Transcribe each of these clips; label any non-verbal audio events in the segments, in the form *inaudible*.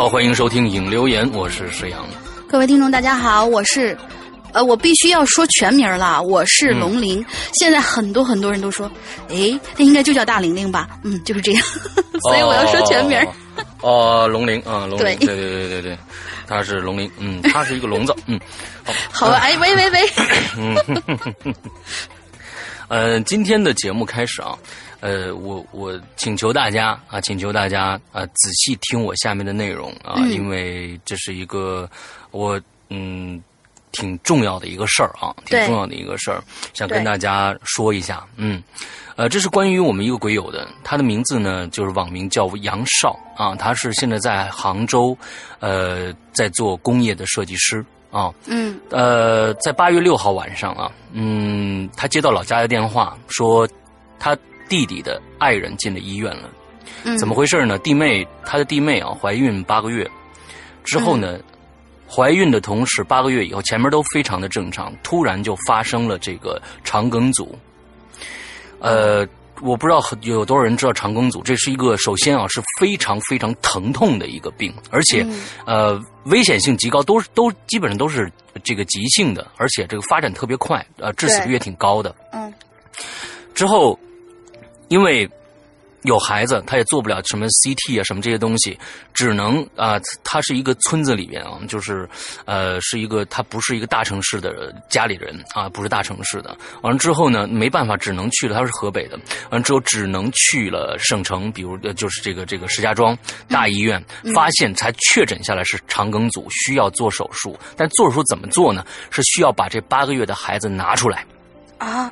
好，欢迎收听影留言，我是石阳。各位听众，大家好，我是，呃，我必须要说全名了，我是龙鳞。现在很多很多人都说，哎，那应该就叫大玲玲吧？嗯，就是这样，*laughs* 所以我要说全名。哦，龙鳞啊，龙对对对对对对，他是龙鳞，嗯，他是一个聋子，嗯，好，好，哎，喂喂喂，嗯，*laughs* 呃，今天的节目开始啊。呃，我我请求大家啊，请求大家啊，仔细听我下面的内容啊，因为这是一个我嗯挺重要的一个事儿啊，挺重要的一个事儿，想跟大家说一下。嗯，呃，这是关于我们一个鬼友的，他的名字呢就是网名叫杨少啊，他是现在在杭州，呃，在做工业的设计师啊。嗯。呃，在八月六号晚上啊，嗯，他接到老家的电话说他。弟弟的爱人进了医院了，怎么回事呢？弟妹，他的弟妹啊，怀孕八个月之后呢，怀孕的同时八个月以后，前面都非常的正常，突然就发生了这个肠梗阻。呃，我不知道有多少人知道肠梗阻，这是一个首先啊是非常非常疼痛的一个病，而且呃危险性极高，都都基本上都是这个急性的，而且这个发展特别快，呃致死率也挺高的。嗯，之后。因为有孩子，他也做不了什么 CT 啊，什么这些东西，只能啊，他是一个村子里边啊，就是呃，是一个他不是一个大城市的家里人啊，不是大城市的。完了之后呢，没办法，只能去了。他是河北的，完了之后只能去了省城，比如就是这个这个石家庄大医院，发现才确诊下来是肠梗阻，需要做手术。但做手术怎么做呢？是需要把这八个月的孩子拿出来啊？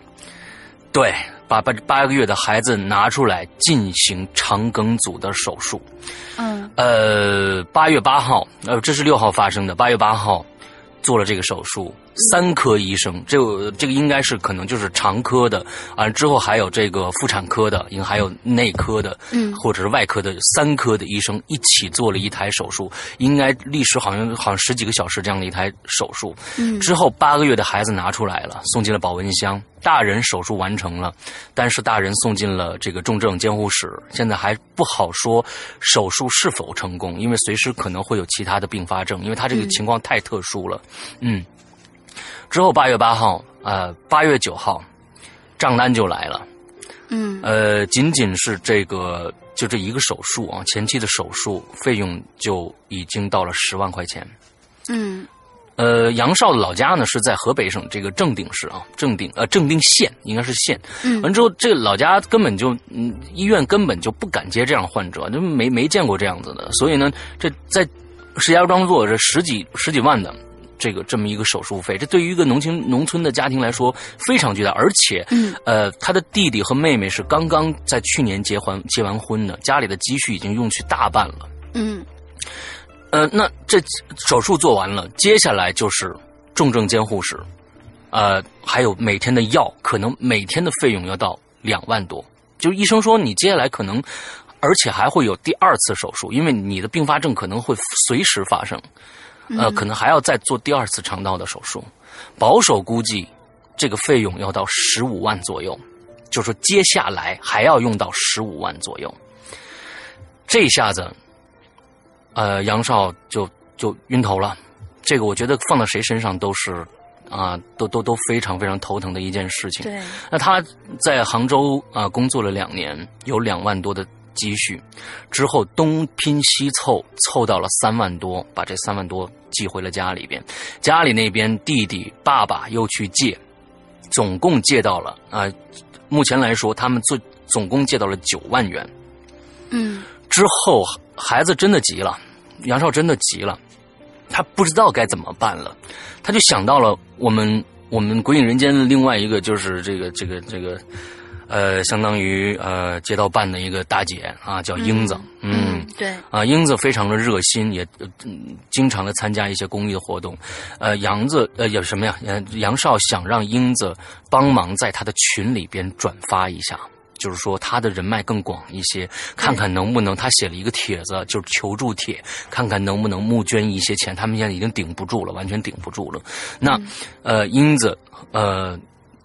对。把八八个月的孩子拿出来进行肠梗阻的手术。嗯。呃，八月八号，呃，这是六号发生的。八月八号做了这个手术，三科医生，这个这个应该是可能就是肠科的啊，之后还有这个妇产科的，应该还有内科的，嗯，或者是外科的三科的医生一起做了一台手术，应该历时好像好像十几个小时这样的一台手术。嗯。之后八个月的孩子拿出来了，送进了保温箱。大人手术完成了，但是大人送进了这个重症监护室，现在还不好说手术是否成功，因为随时可能会有其他的并发症，因为他这个情况太特殊了。嗯，之后八月八号，呃，八月九号，账单就来了。嗯，呃，仅仅是这个就这一个手术啊，前期的手术费用就已经到了十万块钱。嗯。呃，杨少的老家呢是在河北省这个正定市啊，正定呃正定县应该是县。嗯完之后，这个老家根本就嗯医院根本就不敢接这样患者，就没没见过这样子的。所以呢，这在石家庄做这十几十几万的这个这么一个手术费，这对于一个农村农村的家庭来说非常巨大，而且嗯呃，他的弟弟和妹妹是刚刚在去年结婚结完婚的，家里的积蓄已经用去大半了。嗯呃，那这手术做完了，接下来就是重症监护室，呃，还有每天的药，可能每天的费用要到两万多。就医生说你接下来可能，而且还会有第二次手术，因为你的并发症可能会随时发生，呃，可能还要再做第二次肠道的手术。保守估计，这个费用要到十五万左右，就说接下来还要用到十五万左右。这下子，呃，杨少就就晕头了。这个我觉得放到谁身上都是啊、都都都非常非常头疼的一件事情。对，那他在杭州啊、工作了两年，有两万多的积蓄，之后东拼西凑，凑到了三万多，把这三万多寄回了家里边。家里那边弟弟、爸爸又去借，总共借到了啊、目前来说他们最总共借到了九万元。嗯之后，孩子真的急了，杨少真的急了，他不知道该怎么办了，他就想到了我们我们鬼影人间的另外一个就是这个这个这个，呃，相当于呃街道办的一个大姐啊，叫英子，嗯对，啊，英子非常的热心，也、经常的参加一些公益的活动。呃，杨子呃有什么呀？呃，杨少想让英子帮忙在他的群里边转发一下。就是说，他的人脉更广一些，看看能不能他写了一个帖子，就是求助帖，看看能不能募捐一些钱。他们现在已经顶不住了，完全顶不住了。那，呃，英子，呃，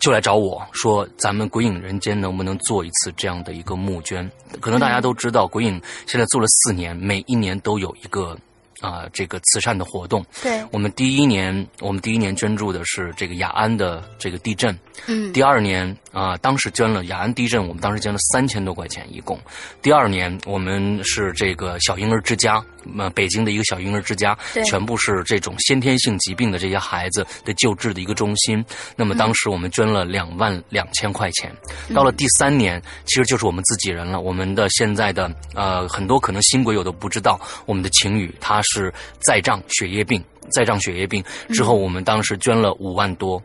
就来找我说，咱们鬼影人间能不能做一次这样的一个募捐？可能大家都知道，鬼影现在做了四年，每一年都有一个啊、这个慈善的活动。对，我们第一年，我们第一年捐助的是这个雅安的这个地震。嗯第二年啊、当时捐了雅安地震，我们当时捐了三千多块钱一共。第二年我们是这个小婴儿之家，呃，北京的一个小婴儿之家对，全部是这种先天性疾病的这些孩子的救治的一个中心。那么当时我们捐了两万两千块钱。到了第三年，其实就是我们自己人了。我们的现在的呃很多可能新鬼友都不知道，我们的晴雨他是再障血液病，再障血液病之后，我们当时捐了五万多。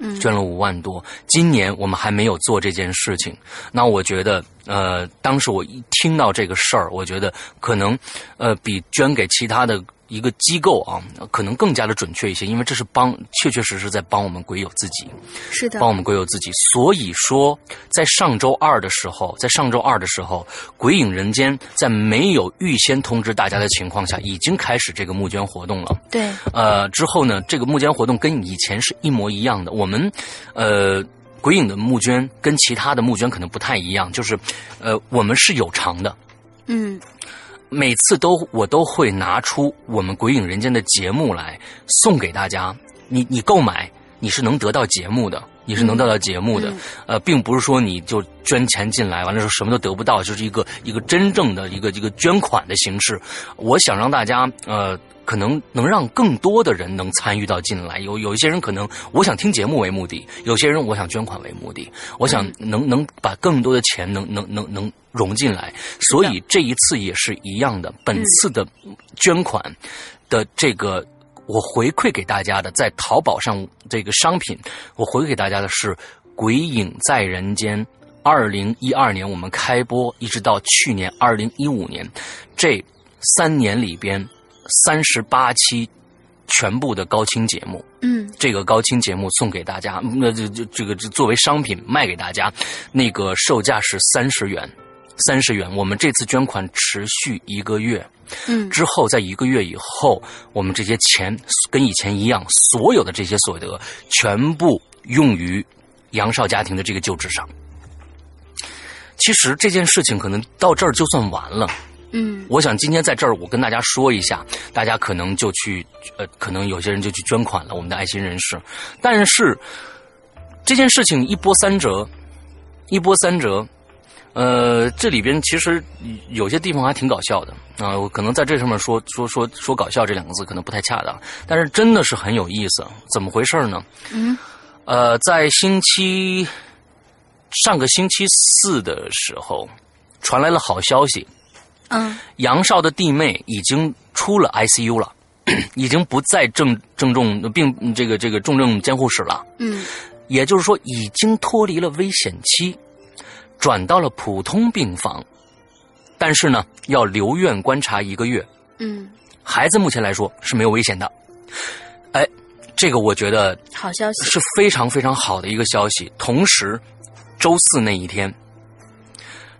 嗯捐了五万多。今年我们还没有做这件事情，那我觉得，呃，当时我一听到这个事儿，我觉得可能，呃，比捐给其他的一个机构啊，可能更加的准确一些，因为这是帮，确确实实在帮我们鬼友自己。是的帮，我们鬼友自己。所以说，在上周二的时候，在上周二的时候，鬼影人间在没有预先通知大家的情况下，已经开始这个募捐活动了。对，呃，之后呢，这个募捐活动跟以前是一模一样的。我们，呃。鬼影的募捐跟其他的募捐可能不太一样，就是，呃，我们是有偿的，嗯每次都我都会拿出我们鬼影人间的节目来送给大家。你你购买你是能得到节目的，你是能得到节目的。嗯呃，并不是说你就捐钱进来完了之后什么都得不到，就是一个一个真正的一个一个捐款的形式。我想让大家呃。可能能让更多的人能参与到进来，有有一些人可能我想听节目为目的，有些人我想捐款为目的，我想能能把更多的钱能能能能融进来，所以这一次也是一样的。本次的捐款的这个，我回馈给大家的，在淘宝上这个商品，我回馈给大家的是《鬼影在人间》。二零一二年我们开播，一直到去年二零一五年，这三年里边三十八期全部的高清节目，嗯这个高清节目送给大家，那这这这个这作为商品卖给大家，那个售价是三十元，三十元。我们这次捐款持续一个月，嗯之后在一个月以后，我们这些钱跟以前一样，所有的这些所得全部用于杨少家庭的这个救治上。其实这件事情可能到这儿就算完了。嗯我想今天在这儿，我跟大家说一下，大家可能就去，呃，可能有些人就去捐款了，我们的爱心人士。但是这件事情一波三折，一波三折，呃，这里边其实有些地方还挺搞笑的啊、我可能在这上面说说说说搞笑这两个字可能不太恰当，但是真的是很有意思。怎么回事呢？嗯，呃，在星期上个星期四的时候，传来了好消息，嗯杨少的弟妹已经出了 ICU 了，*clears throat* 已经不在重症重病这个这个重症监护室了。嗯也就是说，已经脱离了危险期，转到了普通病房。但是呢，要留院观察一个月。嗯，孩子目前来说是没有危险的。哎，这个我觉得好消息。是非常非常好的一个消息。同时，周四那一天，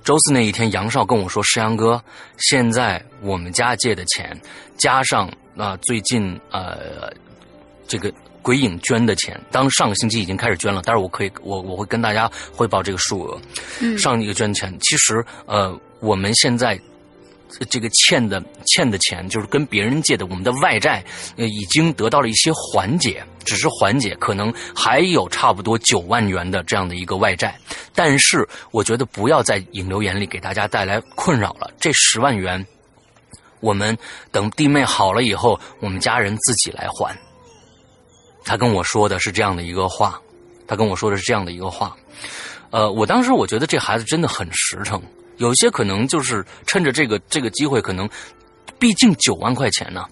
周四那一天，杨少跟我说：“石阳哥，现在我们家借的钱，加上啊、最近呃这个鬼影捐的钱，当上个星期已经开始捐了，但是我可以我我会跟大家汇报这个数额。嗯上一个捐钱，其实呃我们现在。这个欠的欠的钱，就是跟别人借的，我们的外债，呃，已经得到了一些缓解，只是缓解，可能还有差不多九万元的这样的一个外债。但是，我觉得不要在引流言里给大家带来困扰了。这十万元，我们等弟妹好了以后，我们家人自己来还。他跟我说的是这样的一个话，他跟我说的是这样的一个话。呃，我当时我觉得这孩子真的很实诚，有些可能就是趁着这个这个机会，可能毕竟九万块钱呢，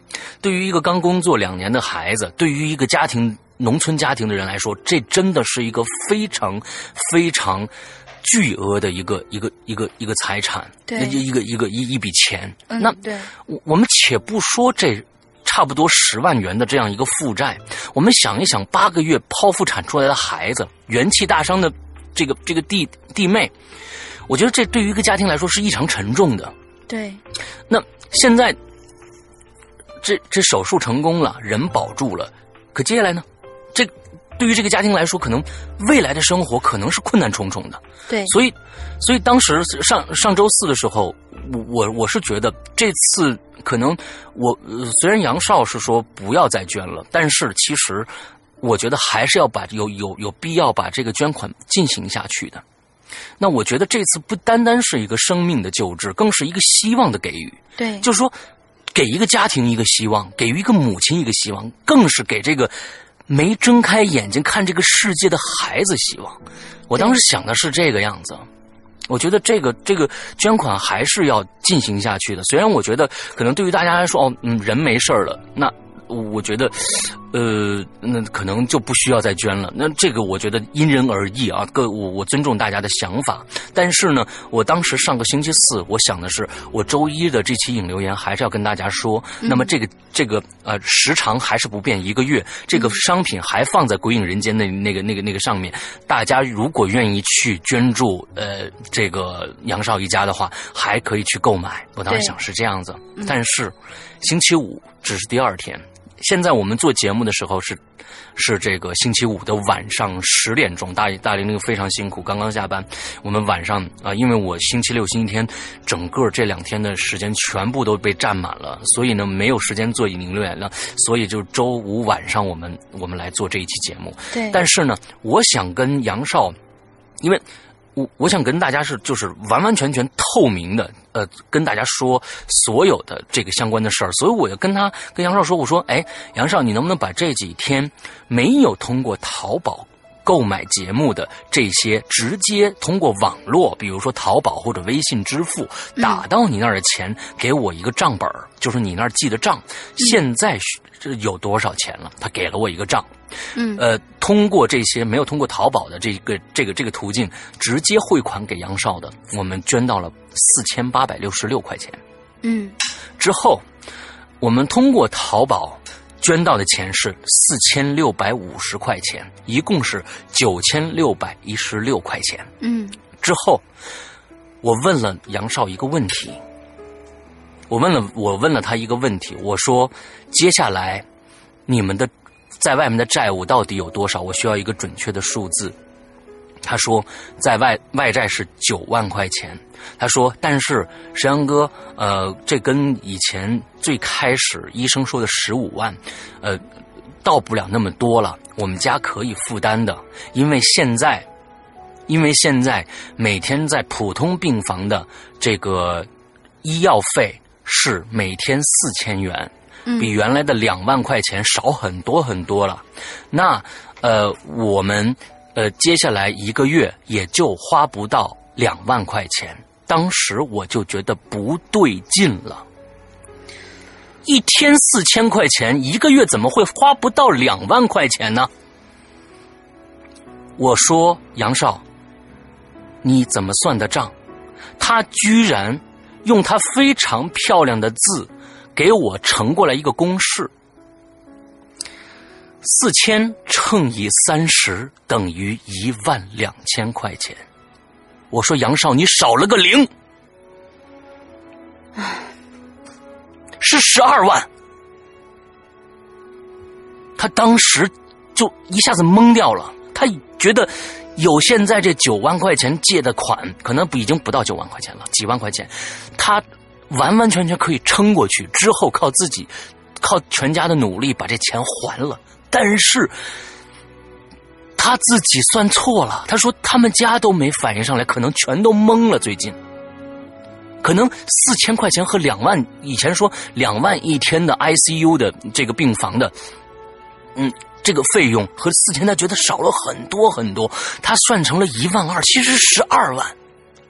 对于一个刚工作两年的孩子，对于一个家庭农村家庭的人来说，这真的是一个非常非常巨额的一个一个一个一个财产，对一个一个一一笔钱。嗯那对，我我们且不说这差不多十万元的这样一个负债，我们想一想，八个月剖腹产出来的孩子，元气大伤的这个这个弟弟妹，我觉得这对于一个家庭来说是异常沉重的。对，那现在这这手术成功了，人保住了，可接下来呢？这对于这个家庭来说，可能未来的生活可能是困难重重的。对，所以，所以当时上上周四的时候，我我我是觉得这次可能我、呃、虽然杨少是说不要再捐了，但是其实我觉得还是要把有有有必要把这个捐款进行下去的。那我觉得这次不单单是一个生命的救治，更是一个希望的给予。对，就是说，给一个家庭一个希望，给予一个母亲一个希望，更是给这个没睁开眼睛看这个世界的孩子希望。我当时想的是这个样子。我觉得这个这个捐款还是要进行下去的。虽然我觉得可能对于大家来说，哦，嗯，人没事了，那我觉得，呃，那可能就不需要再捐了。那这个我觉得因人而异啊，各我我尊重大家的想法。但是呢，我当时上个星期四，我想的是，我周一的这期引流言还是要跟大家说。那么这个这个呃时长还是不变，一个月，这个商品还放在鬼影人间那那个那个那个上面。大家如果愿意去捐助呃这个杨少一家的话，还可以去购买。我当时想是这样子，但是星期五只是第二天。现在我们做节目的时候是是这个星期五的晚上十点钟，大大玲玲非常辛苦，刚刚下班。我们晚上啊、因为我星期六、星期天整个这两天的时间全部都被占满了，所以呢没有时间做引流言了，所以就周五晚上我们我们来做这一期节目。对，但是呢，我想跟杨少，因为我我想跟大家是就是完完全全透明的，呃，跟大家说所有的这个相关的事儿，所以我就跟他跟杨少说，我说，哎，杨少，你能不能把这几天没有通过淘宝。购买节目的这些直接通过网络，比如说淘宝或者微信支付打到你那儿的钱，给我一个账本儿就是你那儿记的账，现在是有多少钱了？他给了我一个账，嗯呃，通过这些没有通过淘宝的这个这个这个途径，直接汇款给杨少的，我们捐到了四千八百六十六块钱。嗯之后，我们通过淘宝捐到的钱是四千六百五十块钱，一共是九千六百一十六块钱。嗯之后，我问了杨少一个问题，我问了我问了他一个问题，我说接下来你们的在外面的债务到底有多少？我需要一个准确的数字。他说，在外外债是九万块钱。他说，但是石阳哥，呃，这跟以前最开始医生说的十五万，呃，到不了那么多了。我们家可以负担的，因为现在因为现在每天在普通病房的这个医药费是每天四千元，比原来的两万块钱少很多很多了。那呃，我们呃接下来一个月也就花不到两万块钱。当时我就觉得不对劲了。一天四千块钱，一个月怎么会花不到两万块钱呢？我说杨少，你怎么算的账？他居然用他非常漂亮的字给我乘过来一个公式：四千乘以三十等于一万两千块钱。我说杨少，你少了个零。是十二万，他当时就一下子懵掉了。他觉得有现在这九万块钱借的款，可能已经不到九万块钱了，几万块钱，他完完全全可以撑过去，之后靠自己，靠全家的努力把这钱还了。但是他自己算错了，他说他们家都没反应上来，可能全都懵了。最近。可能四千块钱和两万，以前说两万一天的 ICU 的这个病房的，嗯，这个费用和四千，他觉得少了很多很多，他算成了一万二，其实十二万，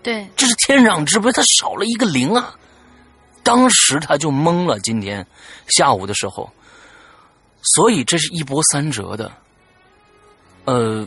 对，这是天壤之别，他少了一个零啊，当时他就懵了。今天下午的时候，所以这是一波三折的，呃，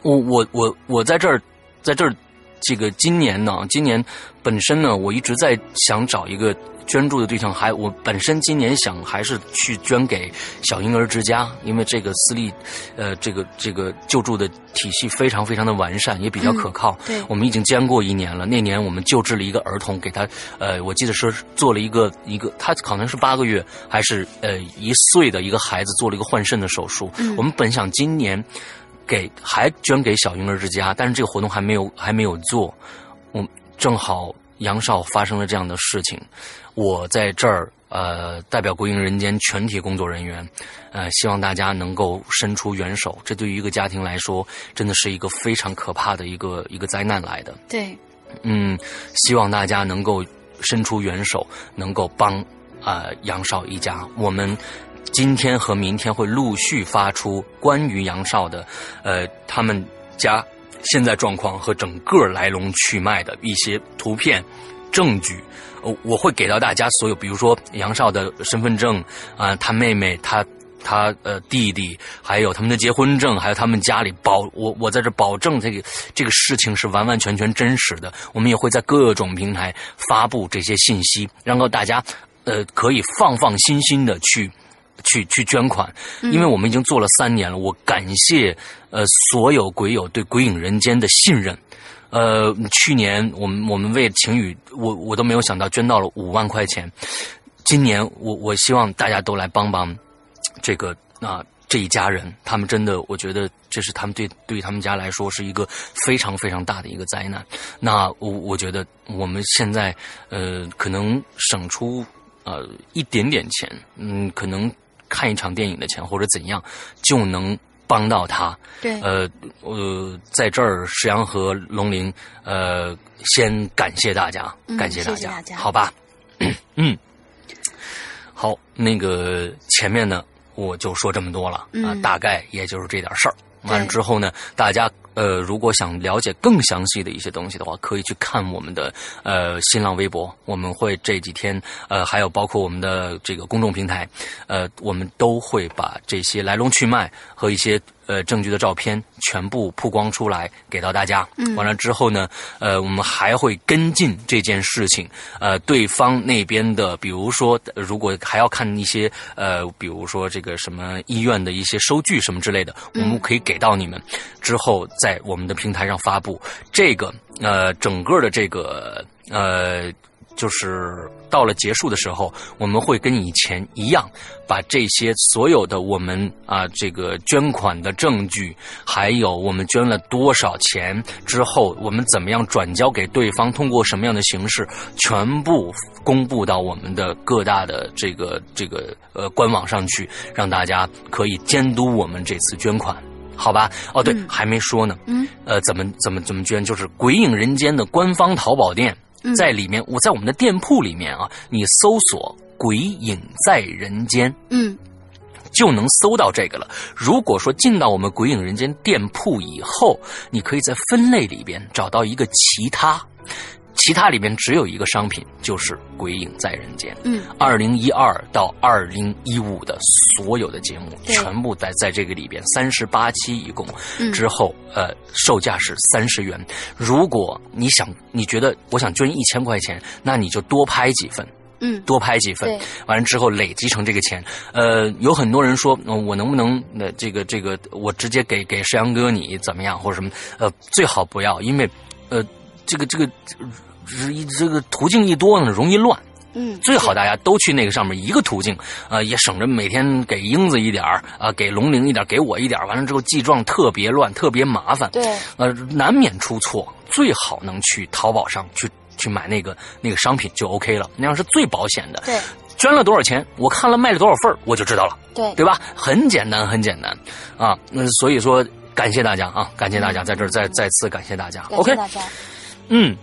我我我我在这儿，在这儿。这个今年呢，今年本身呢，我一直在想找一个捐助的对象，还我本身今年想还是去捐给小婴儿之家，因为这个私立，呃，这个这个救助的体系非常非常的完善，也比较可靠。对，我们已经捐过一年了。那年我们救治了一个儿童，给他，呃，我记得是做了一个一个，他可能是八个月还是呃一岁的一个孩子，做了一个换肾的手术。我们本想今年。给还捐给小婴儿之家，但是这个活动还没有还没有做。我正好杨少发生了这样的事情，我在这儿呃代表归隐人间全体工作人员，呃希望大家能够伸出援手。这对于一个家庭来说，真的是一个非常可怕的一个一个灾难来的。对，嗯，希望大家能够伸出援手，能够帮啊杨少一家。我们。今天和明天会陆续发出关于杨少的，呃，他们家现在状况和整个来龙去脉的一些图片、证据，我我会给到大家所有，比如说杨少的身份证啊，他妹妹、他他呃弟弟，还有他们的结婚证，还有他们家里保我我在这保证这个这个事情是完完全全真实的。我们也会在各种平台发布这些信息，让够大家呃可以放放心心的去。去去捐款，因为我们已经做了三年了。我感谢呃所有鬼友对鬼影人间的信任。呃，去年我们我们为晴雨，我我都没有想到捐到了五万块钱。今年我我希望大家都来帮帮这个啊这一家人，他们真的我觉得这是他们对对于他们家来说是一个非常非常大的一个灾难。那我我觉得我们现在呃可能省出呃一点点钱，嗯，可能。看一场电影的钱或者怎样，就能帮到他。对，呃，呃，在这儿，石阳和龙鳞，呃，先感谢大家，感谢大家，好吧？*clears throat* 嗯，好，那个前面呢，我就说这么多了啊，大概也就是这点事儿。完了之后呢，大家。呃，如果想了解更详细的一些东西的话，可以去看我们的呃新浪微博。我们会这几天呃，还有包括我们的这个公众平台，呃，我们都会把这些来龙去脉和一些呃证据的照片全部曝光出来给到大家。嗯，完了之后呢，呃，我们还会跟进这件事情。呃，对方那边的，比如说，如果还要看一些呃，比如说这个什么医院的一些收据什么之类的，我们可以给到你们之后。在我们的平台上发布这个呃，整个的这个呃，就是到了结束的时候，我们会跟以前一样，把这些所有的我们啊这个捐款的证据，还有我们捐了多少钱之后，我们怎么样转交给对方，通过什么样的形式，全部公布到我们的各大的这个这个呃官网上去，让大家可以监督我们这次捐款。好吧？哦，对，嗯还没说呢。嗯呃，怎么怎么怎么捐？就是鬼影人间的官方淘宝店，嗯在里面，我在我们的店铺里面啊，你搜索“鬼影在人间”。嗯就能搜到这个了。如果说进到我们鬼影人间店铺以后，你可以在分类里边找到一个其他，其他里边只有一个商品，就是《鬼影在人间》。嗯二零一二到二零一五的所有的节目，全部在在这个里边，三十八期一共。嗯之后，呃，售价是三十元。如果你想，你觉得我想捐一千块钱，那你就多拍几份。嗯，多拍几份对，完了之后累积成这个钱。呃，有很多人说，呃我能不能呃这个这个我直接给给石阳哥你怎么样或者什么？呃，最好不要，因为呃这个这个这这个途径一多呢，容易乱。嗯，最好大家都去那个上面一个途径，呃，也省着每天给英子一点儿，啊、给龙玲一点儿，给我一点儿，完了之后记账特别乱，特别麻烦。对，呃，难免出错，最好能去淘宝上去去买那个那个商品就 OK 了，那样是最保险的。对捐了多少钱，我看了卖了多少份儿我就知道了，对对吧？很简单，很简单啊。那所以说，感谢大家啊，感谢大家，在这儿再再次感谢大家。感 OK，谢大家。嗯。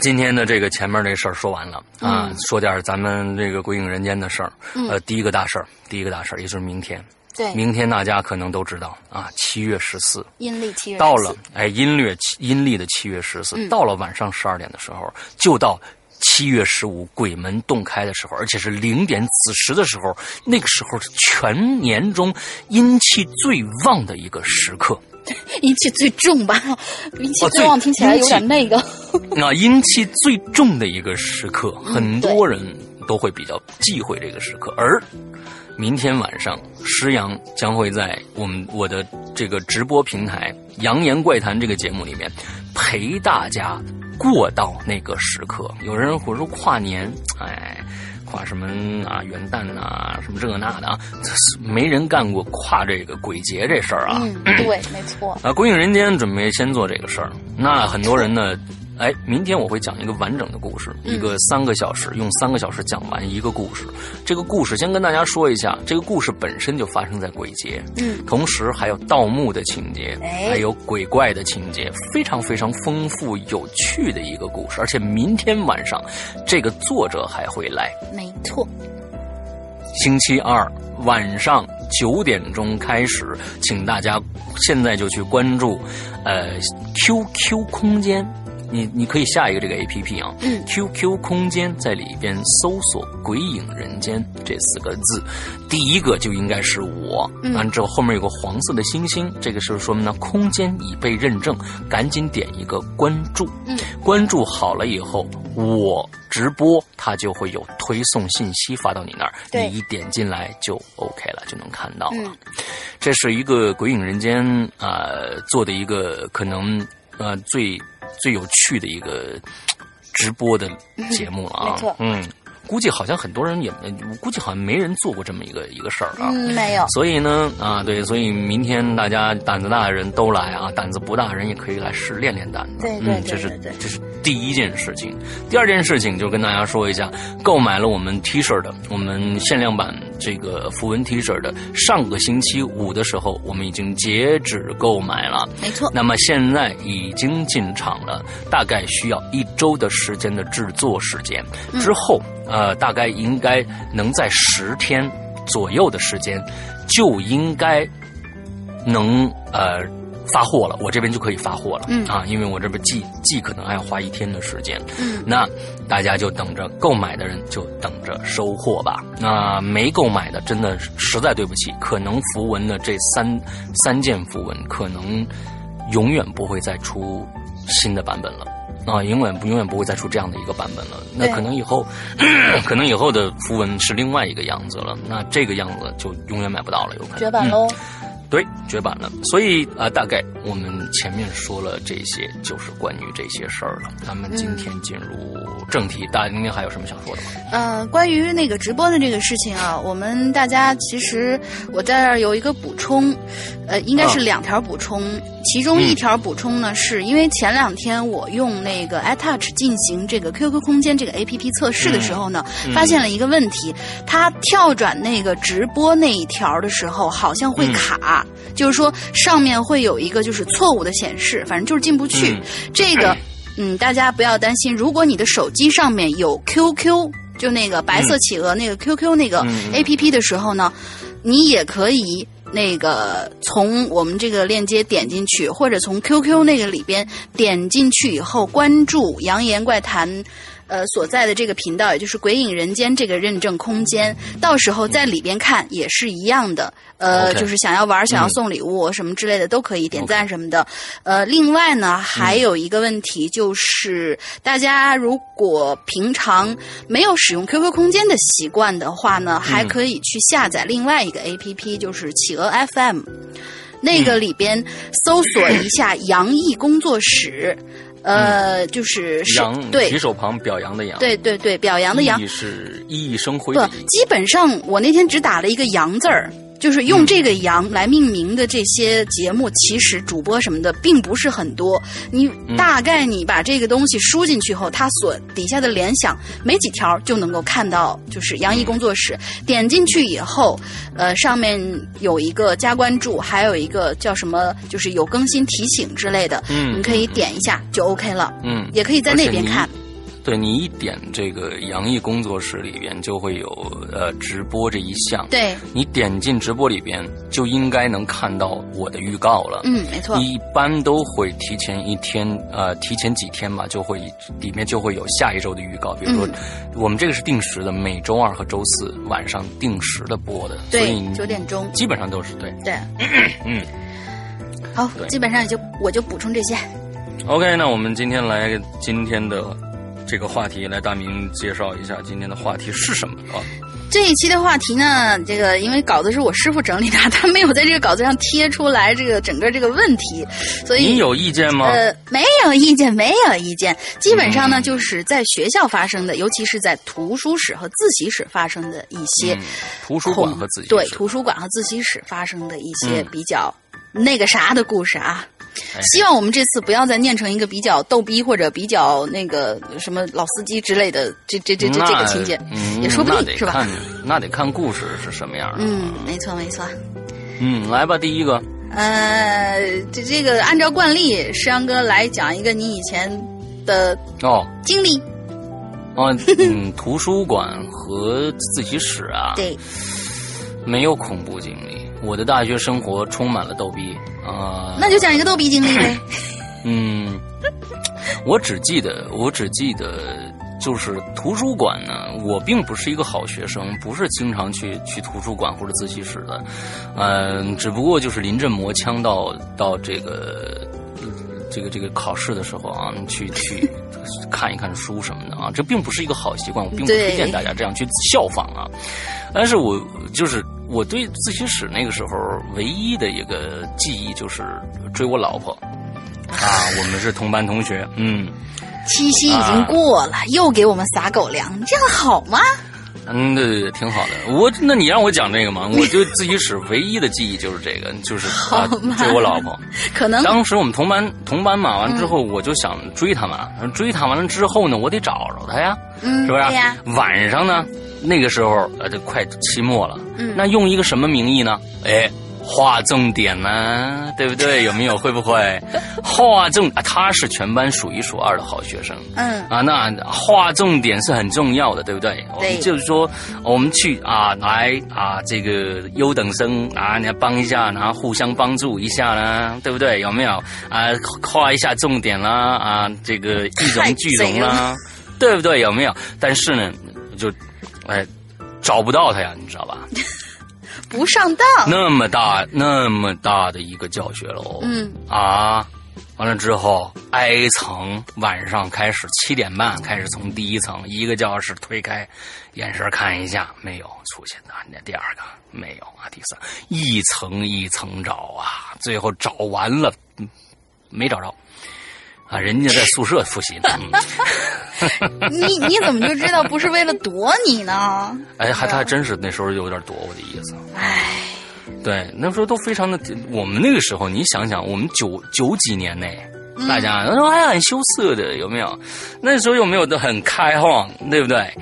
今天的这个前面这事儿说完了啊，嗯说点咱们这个鬼影人间的事儿。嗯呃，第一个大事儿，第一个大事儿，也就是明天。对，明天大家可能都知道啊，七月十四，阴历七月到了哎阴历阴历的七月十四、嗯到了晚上十二点的时候，就到七月十五鬼门洞开的时候，而且是零点子时的时候，那个时候是全年中阴气最旺的一个时刻。*laughs* 阴气最重吧？阴气哦最旺听起来有点那个。那 *laughs* 阴气最重的一个时刻，嗯很多人都会比较忌讳这个时刻。而明天晚上，石阳将会在我们我的这个直播平台《扬言怪谈》这个节目里面陪大家过到那个时刻。有人会说跨年，哎。跨什么啊元旦啊什么这那的啊，没人干过跨这个鬼节这事儿啊。嗯，对，没错。啊，鬼影人间准备先做这个事儿。那很多人呢，哎，明天我会讲一个完整的故事，嗯一个三个小时，用三个小时讲完一个故事。这个故事先跟大家说一下，这个故事本身就发生在鬼节，嗯，同时还有盗墓的情节，哎还有鬼怪的情节，非常非常丰富有趣的一个故事。而且明天晚上，这个作者还会来。没错。星期二晚上九点钟开始，请大家现在就去关注，呃，QQ 空间。你你可以下一个这个 A P P 啊，嗯，QQ 空间在里边搜索“鬼影人间”这四个字，第一个就应该是我，嗯。完之后后面有个黄色的星星，这个是说明呢？空间已被认证，赶紧点一个关注，嗯，关注好了以后，我直播它就会有推送信息发到你那儿，你一点进来就 OK 了，就能看到了。嗯。这是一个鬼影人间啊、呃做的一个可能呃最最有趣的一个直播的节目了啊。没错嗯，估计好像很多人也，呃估计好像没人做过这么一个一个事儿啊。嗯，没有。所以呢，啊，对，所以明天大家胆子大的人都来啊，胆子不大的人也可以来试练练胆子。对对嗯，这是对对对这是第一件事情。第二件事情就跟大家说一下，购买了我们 T 恤的，我们限量版这个符文 T 恤的，上个星期五的时候，我们已经截止购买了。没错。那么现在已经进场了，大概需要一周的时间的制作时间。嗯之后，呃，大概应该能在十天左右的时间，就应该能呃发货了。我这边就可以发货了，嗯啊，因为我这边寄寄可能还要花一天的时间。嗯那大家就等着购买的人就等着收货吧。那没购买的，真的实在对不起，可能符文的这三三件符文可能永远不会再出新的版本了。啊，永远不永远不会再出这样的一个版本了。那可能以后，*clears throat* 可能以后的符文是另外一个样子了。那这个样子就永远买不到了，有可能嗯绝版喽。对，绝版了。所以啊、呃大概我们前面说了这些，就是关于这些事儿了。咱们今天进入正题，大家今天还有什么想说的吗？呃，关于那个直播的这个事情啊，我们大家其实我在这儿有一个补充，呃，应该是啊两条补充。其中一条补充呢，是因为前两天我用那个 iTouch 进行这个 QQ 空间这个 APP 测试的时候呢，嗯发现了一个问题，它跳转那个直播那一条的时候好像会卡。话，就是说上面会有一个就是错误的显示，反正就是进不去。嗯这个，嗯，大家不要担心，如果你的手机上面有 QQ，就那个白色企鹅那个 QQ 那个 APP 的时候呢，你也可以。那个从我们这个链接点进去，或者从 QQ 那个里边点进去以后，关注《扬言怪谈》呃所在的这个频道，也就是“鬼影人间”这个认证空间，到时候在里边看也是一样的。呃就是想要玩、想要嗯送礼物什么之类的都可以点赞什么的。呃，另外呢，还有一个问题就是，大家如果平常没有使用 QQ 空间的习惯的话呢，还可以去下载另外一个 APP，就是企鹅 FM。那个里边搜索一下“杨毅工作室”，呃，就是是扬提对手旁表扬的扬，对对对，表扬的扬熠，是熠熠生辉不，，基本上我那天只打了一个“扬”字儿，就是用这个“杨”来命名的这些节目，其实主播什么的并不是很多。你大概你把这个东西输进去后，它所底下的联想没几条就能够看到，就是杨毅工作室。点进去以后，呃，上面有一个加关注，还有一个叫什么，就是有更新提醒之类的，嗯你可以点一下就 OK 了。嗯，也可以在那边看。对你一点这个杨毅工作室里边就会有呃直播这一项，对，你点进直播里边就应该能看到我的预告了。嗯，没错。一般都会提前一天，呃，提前几天吧，就会里面就会有下一周的预告。比如说，嗯我们这个是定时的，每周二和周四晚上定时的播的，所对以，九点钟。基本上都是对。对，*clears throat* 嗯好，基本上也就我就补充这些。OK，那我们今天来今天的这个话题，来大明介绍一下今天的话题是什么啊？这一期的话题呢，这个因为稿子是我师傅整理的，他没有在这个稿子上贴出来这个整个这个问题，所以你有意见吗？呃没有意见，没有意见。基本上呢，嗯就是在学校发生的，尤其是在图书室和自习室发生的一些嗯图书馆和自习室对图书馆和自习室发生的一些嗯比较那个啥的故事啊。哎希望我们这次不要再念成一个比较逗逼或者比较那个什么老司机之类的这这这这这个情节，嗯、也说不定是吧？那得看故事是什么样的。嗯，没错没错。嗯，来吧，第一个，呃，这这个按照惯例，石阳哥来讲一个你以前的哦经历。哦，嗯，图书馆和自习室啊，*laughs* 对，没有恐怖经历。我的大学生活充满了逗逼啊。那就讲一个逗逼经历呗。*laughs* 嗯，我只记得，我只记得，就是图书馆呢，我并不是一个好学生，不是经常去去图书馆或者自习室的，嗯、只不过就是临阵磨枪到到这个。这个这个考试的时候啊，去去 *laughs* 看一看书什么的啊，这并不是一个好习惯，我并不推荐大家这样去效仿啊。但是我就是我对自习室那个时候唯一的一个记忆就是追我老婆啊，我们是同班同学，嗯七夕已经过了，又给我们撒狗粮，这样好吗？嗯，对对对，挺好的。我那你让我讲这个嘛，我对自习室唯一的记忆就是这个，就是啊 *laughs* 好追我老婆。可能当时我们同班同班嘛，完之后我就想追她嘛，追她完了之后呢，我得找着她呀，嗯，是不是？对呀，晚上呢，那个时候呃，就快期末了，嗯那用一个什么名义呢？哎，划重点呢、对不对？有没有？会不会？*laughs* 划重啊，他是全班数一数二的好学生。嗯啊，那划重点是很重要的，对不对？我们就是说，我们去啊，来啊，这个优等生啊，你要帮一下，然后互相帮助一下啦，对不对？有没有啊？画一下重点啦，啊，这个一荣俱荣啦，对不对？有没有？但是呢，就哎找不到他呀，你知道吧？不上当。那么大那么大的一个教学楼，嗯啊，完了之后挨层，晚上开始七点半开始从第一层一个教室推开，眼神看一下没有出现的，那第二个没有啊，第三一层一层找啊，最后找完了，嗯没找着。啊，人家在宿舍复习呢。*laughs* *laughs* 嗯、你你怎么就知道不是为了躲你呢？哎，还他还真是那时候有点躲我的意思。哎，对，那时候都非常的，我们那个时候，你想想，我们九九几年呢，大家那时候还很羞涩的，有没有？那时候有没有都很开放，对不对？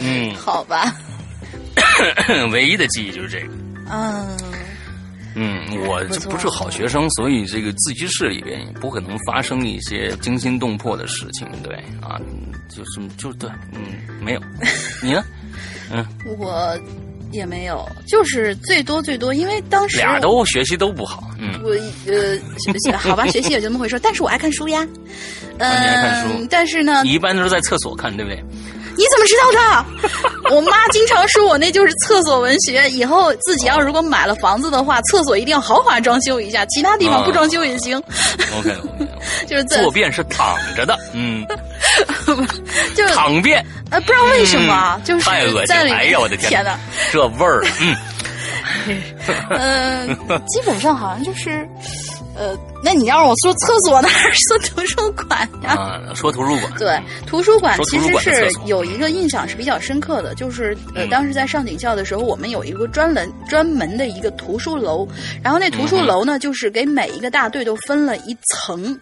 嗯，好吧，*coughs* 唯一的记忆就是这个。嗯，嗯，我这不是好学生，所以这个自习室里边也不可能发生一些惊心动魄的事情，对啊，就是就对，嗯，没有，*laughs* 你呢？嗯，我也没有，就是最多最多，因为当时俩都学习都不好，嗯，我呃，好吧，学习也就那么回事，但是我爱看书呀，嗯、*laughs* 你爱看书，但是呢，你一般都是在厕所看，对不对？你怎么知道的？我妈经常说我那就是厕所文学。以后自己要如果买了房子的话，厕所一定要豪华装修一下，其他地方不装修也行。*laughs* OK 就是坐便是躺着的，嗯，*laughs* 就躺便。呃，不知道为什么，就是太恶心了！哎呀，我的天哪，这味儿，嗯，*laughs* 嗯，基本上好像就是。呃，那你要让我说厕所呢，还是说图书馆呀？啊，说图书馆。对，图书馆其实是有一个印象是比较深刻的，就是呃，嗯、当时在上警校的时候，我们有一个专门专门的一个图书楼，然后那图书楼呢，嗯、就是给每一个大队都分了一层。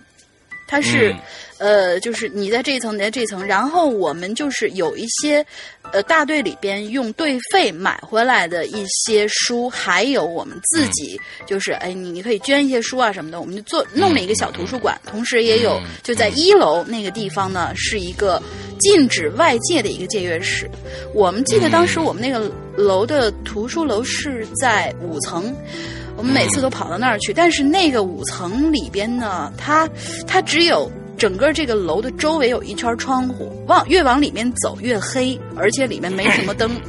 它是，嗯、呃，就是你在这一层，你在这一层，然后我们就是有一些，呃，大队里边用队费买回来的一些书，还有我们自己，嗯、就是，哎，你你可以捐一些书啊什么的，我们就做弄了一个小图书馆，嗯、同时也有就在一楼那个地方呢，是一个禁止外界的一个借阅室。我们记得当时我们那个楼的图书楼是在五层。我们每次都跑到那儿去，但是那个五层里边呢，它它只有整个这个楼的周围有一圈窗户，往越往里面走越黑，而且里面没什么灯。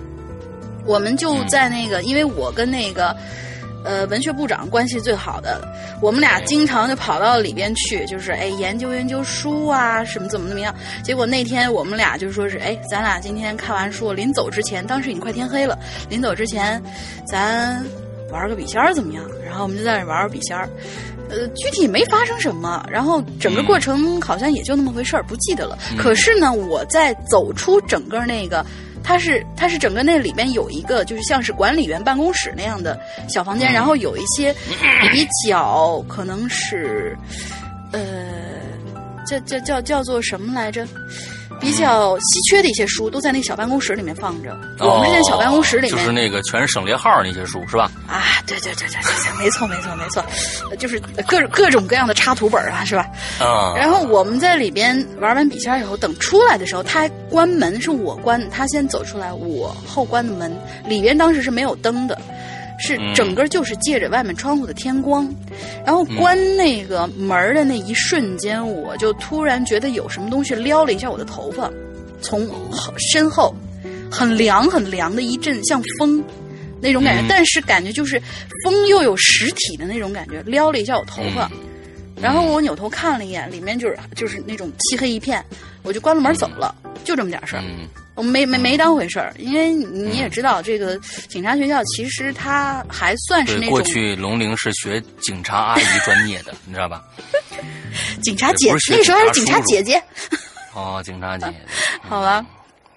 我们就在那个，因为我跟那个呃文学部长关系最好的，我们俩经常就跑到里边去，就是哎研究研究书啊，什么怎么怎么样。结果那天我们俩就说是哎，咱俩今天看完书，临走之前，当时已经快天黑了，临走之前，咱。玩个笔仙儿怎么样？然后我们就在那玩玩笔仙儿，呃，具体没发生什么，然后整个过程好像也就那么回事儿，不记得了。嗯、可是呢，我在走出整个那个，它是它是整个那里边有一个就是像是管理员办公室那样的小房间，嗯、然后有一些 *coughs* 比较可能是，呃，叫叫叫叫做什么来着？比较稀缺的一些书都在那小办公室里面放着。哦、我们是在小办公室里面，就是那个全是省略号那些书是吧？啊，对对对对对对，没错没错没错，就是各各种各样的插图本啊，是吧？啊。然后我们在里边玩完笔仙以后，等出来的时候，他还关门，是我关，他先走出来，我后关的门。里边当时是没有灯的。是整个就是借着外面窗户的天光，嗯、然后关那个门的那一瞬间，嗯、我就突然觉得有什么东西撩了一下我的头发，从身后很凉很凉的一阵像风那种感觉，嗯、但是感觉就是风又有实体的那种感觉，撩了一下我头发，嗯、然后我扭头看了一眼，里面就是就是那种漆黑一片，我就关了门走了，就这么点事儿。我没没没当回事儿，因为你也知道，这个警察学校其实它还算是那种。过去龙陵是学警察阿姨专业的，你知道吧？*laughs* 警察姐那时候还是警察姐姐。哦，警察姐姐。*laughs* 好吧。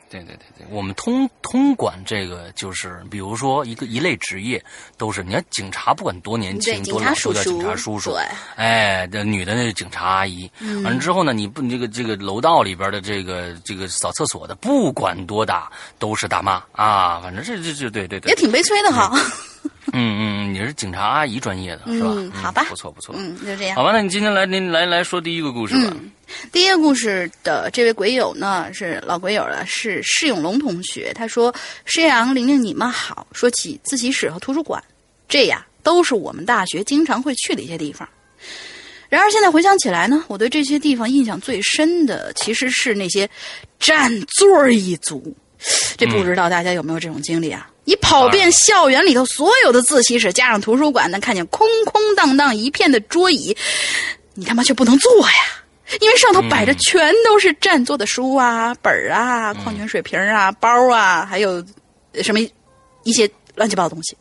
对对对对，我们通通管这个就是，比如说一个一类职业，都是你看警察不管多年轻多老都叫警察叔叔，哎，这女的那是警察阿姨。嗯、完了之后呢，你不你这个这个楼道里边的这个这个扫厕所的，不管多大都是大妈啊，反正这这这对对对，也挺悲催的哈。嗯嗯，你是警察阿姨专业的是吧？嗯，好吧，不错不错，嗯，就这样。好吧，那你今天来您来来说第一个故事吧。嗯第一个故事的这位鬼友呢是老鬼友了，是释永龙同学。他说：“施阳、玲玲，你们好。说起自习室和图书馆，这呀都是我们大学经常会去的一些地方。然而现在回想起来呢，我对这些地方印象最深的其实是那些占座一族。这不知道大家有没有这种经历啊？你跑遍校园里头所有的自习室，加上图书馆，能看见空空荡荡一片的桌椅，你他妈却不能坐呀！”因为上头摆着全都是占座的书啊、本儿啊、矿泉水瓶啊、包啊，还有什么一些乱七八糟东西。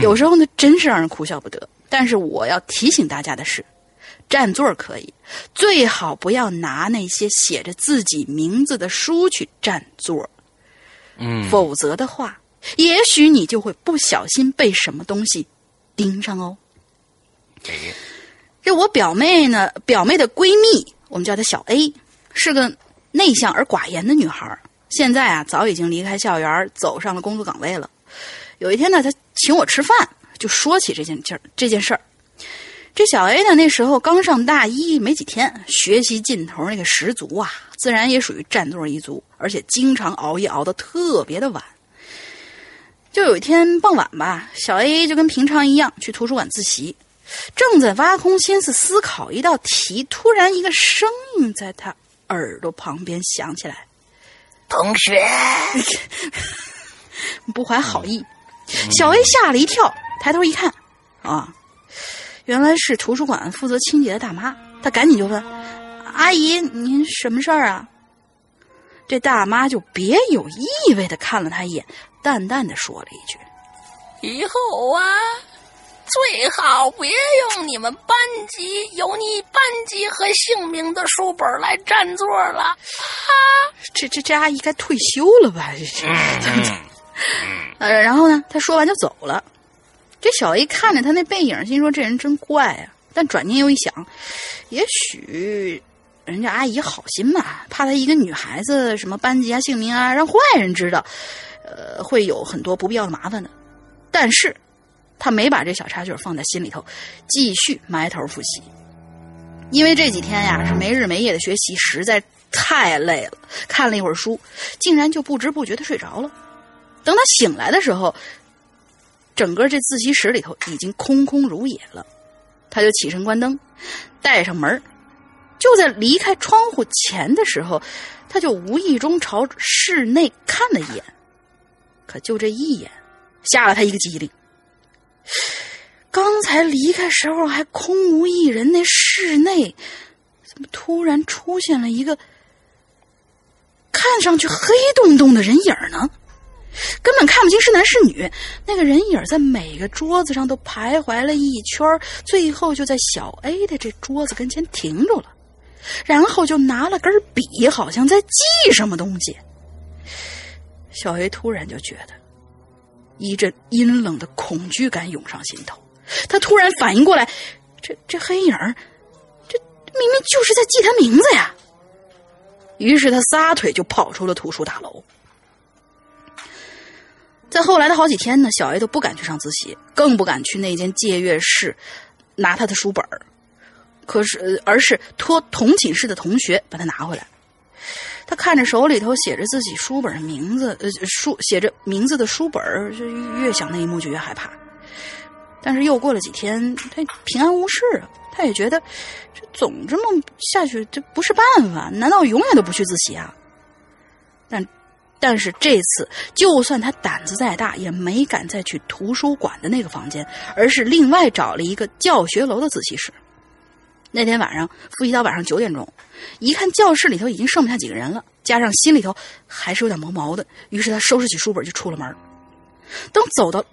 有时候呢，真是让人哭笑不得。但是我要提醒大家的是，占座可以，最好不要拿那些写着自己名字的书去占座。嗯，否则的话，也许你就会不小心被什么东西盯上哦。这我表妹呢，表妹的闺蜜，我们叫她小 A，是个内向而寡言的女孩。现在啊，早已经离开校园，走上了工作岗位了。有一天呢，她请我吃饭，就说起这件劲儿这件事儿。这小 A 呢，那时候刚上大一没几天，学习劲头那个十足啊，自然也属于占座一族，而且经常熬夜熬得特别的晚。就有一天傍晚吧，小 A 就跟平常一样去图书馆自习，正在挖空心思思考一道题，突然一个声音在他耳朵旁边响起来：“同学，*laughs* 不怀好意。”小 A 吓了一跳，抬头一看，啊。原来是图书馆负责清洁的大妈，她赶紧就问：“阿姨，您什么事儿啊？”这大妈就别有意味的看了他一眼，淡淡的说了一句：“以后啊，最好别用你们班级有你班级和姓名的书本来占座了。”啊，这这这阿姨该退休了吧？这这，*laughs* 呃，然后呢，他说完就走了。这小 A 看着他那背影，心说这人真怪啊。但转念又一想，也许人家阿姨好心吧，怕她一个女孩子什么班级啊、姓名啊，让坏人知道，呃，会有很多不必要的麻烦的。但是，他没把这小插曲放在心里头，继续埋头复习。因为这几天呀是没日没夜的学习，实在太累了。看了一会儿书，竟然就不知不觉的睡着了。等他醒来的时候。整个这自习室里头已经空空如也了，他就起身关灯，带上门就在离开窗户前的时候，他就无意中朝室内看了一眼，可就这一眼，吓了他一个机灵。*sighs* 刚才离开时候还空无一人，那室内怎么突然出现了一个看上去黑洞洞的人影呢？根本看不清是男是女，那个人影在每个桌子上都徘徊了一圈，最后就在小 A 的这桌子跟前停住了，然后就拿了根笔，好像在记什么东西。小 A 突然就觉得一阵阴冷的恐惧感涌上心头，他突然反应过来，这这黑影这明明就是在记他名字呀！于是他撒腿就跑出了图书大楼。在后来的好几天呢，小 A 都不敢去上自习，更不敢去那间借阅室拿他的书本可是，而是托同寝室的同学把他拿回来。他看着手里头写着自己书本的名字，呃，书写着名字的书本就越想那一幕就越害怕。但是又过了几天，他平安无事。他也觉得这总这么下去这不是办法，难道永远都不去自习啊？但。但是这次，就算他胆子再大，也没敢再去图书馆的那个房间，而是另外找了一个教学楼的自习室。那天晚上复习到晚上九点钟，一看教室里头已经剩不下几个人了，加上心里头还是有点毛毛的，于是他收拾起书本就出了门。等走到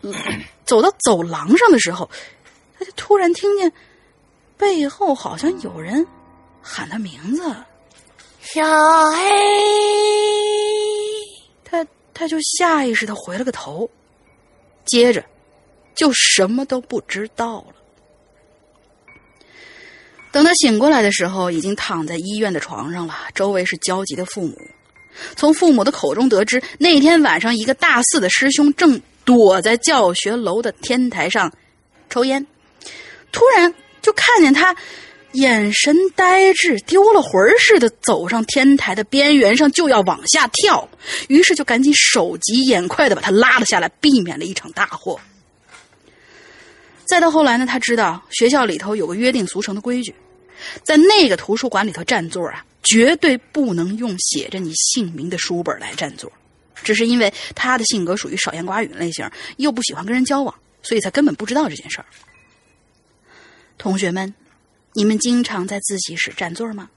走到走廊上的时候，他就突然听见背后好像有人喊他名字：“小黑。”他就下意识的回了个头，接着就什么都不知道了。等他醒过来的时候，已经躺在医院的床上了，周围是焦急的父母。从父母的口中得知，那天晚上一个大四的师兄正躲在教学楼的天台上抽烟，突然就看见他。眼神呆滞，丢了魂似的走上天台的边缘上，就要往下跳。于是就赶紧手疾眼快的把他拉了下来，避免了一场大祸。再到后来呢，他知道学校里头有个约定俗成的规矩，在那个图书馆里头占座啊，绝对不能用写着你姓名的书本来占座。只是因为他的性格属于少言寡语类型，又不喜欢跟人交往，所以才根本不知道这件事儿。同学们。你们经常在自习室占座吗？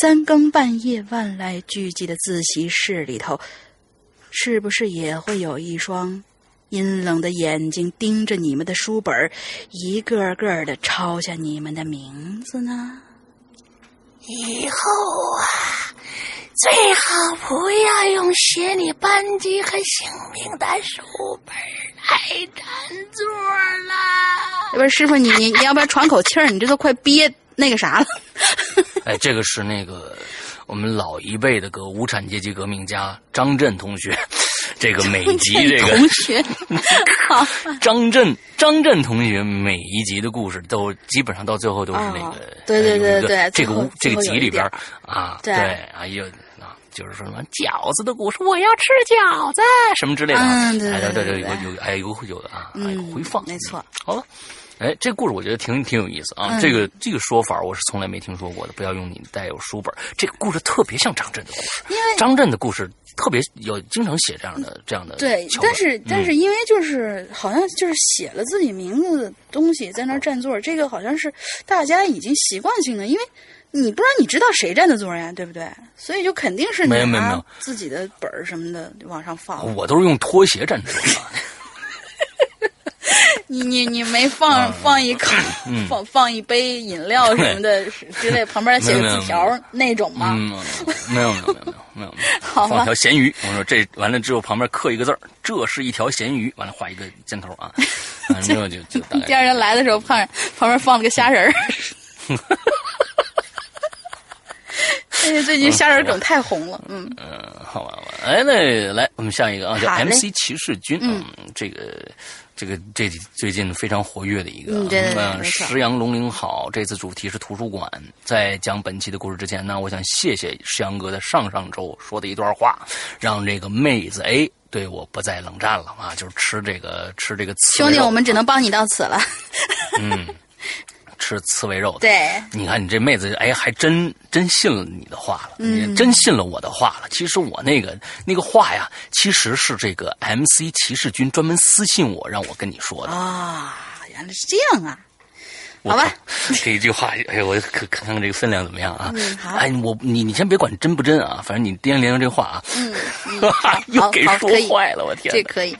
三更半夜万籁俱寂的自习室里头，是不是也会有一双阴冷的眼睛盯着你们的书本，一个个的抄下你们的名字呢？以后啊，最好不要用写你班级和姓名的书本来占座了。不是师傅，你你你要不要喘口气儿？你这都快憋那个啥了。*laughs* 哎，这个是那个我们老一辈的个无产阶级革命家张震同学，这个每集 *laughs* 这个同学，*laughs* 张震张震同学每一集的故事都基本上到最后都是那个对对对对，这个这个集里边啊，对。啊有啊就是说什么饺子的故事，我要吃饺子什么之类的，嗯对对对有有哎有有的啊，有回放，没错，好了。哎，这故事我觉得挺挺有意思啊！这个这个说法我是从来没听说过的。不要用你带有书本。这个故事特别像张震的故事，因为张震的故事特别有经常写这样的这样的。对，但是但是因为就是好像就是写了自己名字的东西在那占座，这个好像是大家已经习惯性的，因为你不然你知道谁占的座呀，对不对？所以就肯定是没有没有自己的本儿什么的往上放。我都是用拖鞋占座。你你你没放放一口，*laughs* 放放一杯饮料什么的之类，旁边写个字条那种吗？没有没有没有没有没有，好放条咸鱼。我说这完了之后，旁边刻一个字儿，这是一条咸鱼。完了画一个箭头啊，完了之后就就。*laughs* 第二天来的时候，旁旁边放了个虾仁儿。*laughs* 因为最近虾仁梗太红了，嗯。嗯，好吧好吧，哎，那来我们下一个啊，叫 MC 骑士军，嗯，这个。这个这最近非常活跃的一个，嗯，石阳龙陵好，这次主题是图书馆。在讲本期的故事之前呢，我想谢谢石阳哥的上上周说的一段话，让这个妹子 A 对我不再冷战了啊，就是吃这个吃这个刺兄弟，我们只能帮你到此了。嗯。*laughs* 吃刺猬肉的，对，你看你这妹子，哎，还真真信了你的话了，嗯，真信了我的话了。其实我那个那个话呀，其实是这个 MC 骑士军专门私信我，让我跟你说的啊。原来是这样啊，好吧。*laughs* 这一句话，哎，我可看看这个分量怎么样啊？嗯，好。哎，我你你先别管真不真啊，反正你掂量掂量这话啊。嗯，*laughs* 又给说坏了，我天，这可以。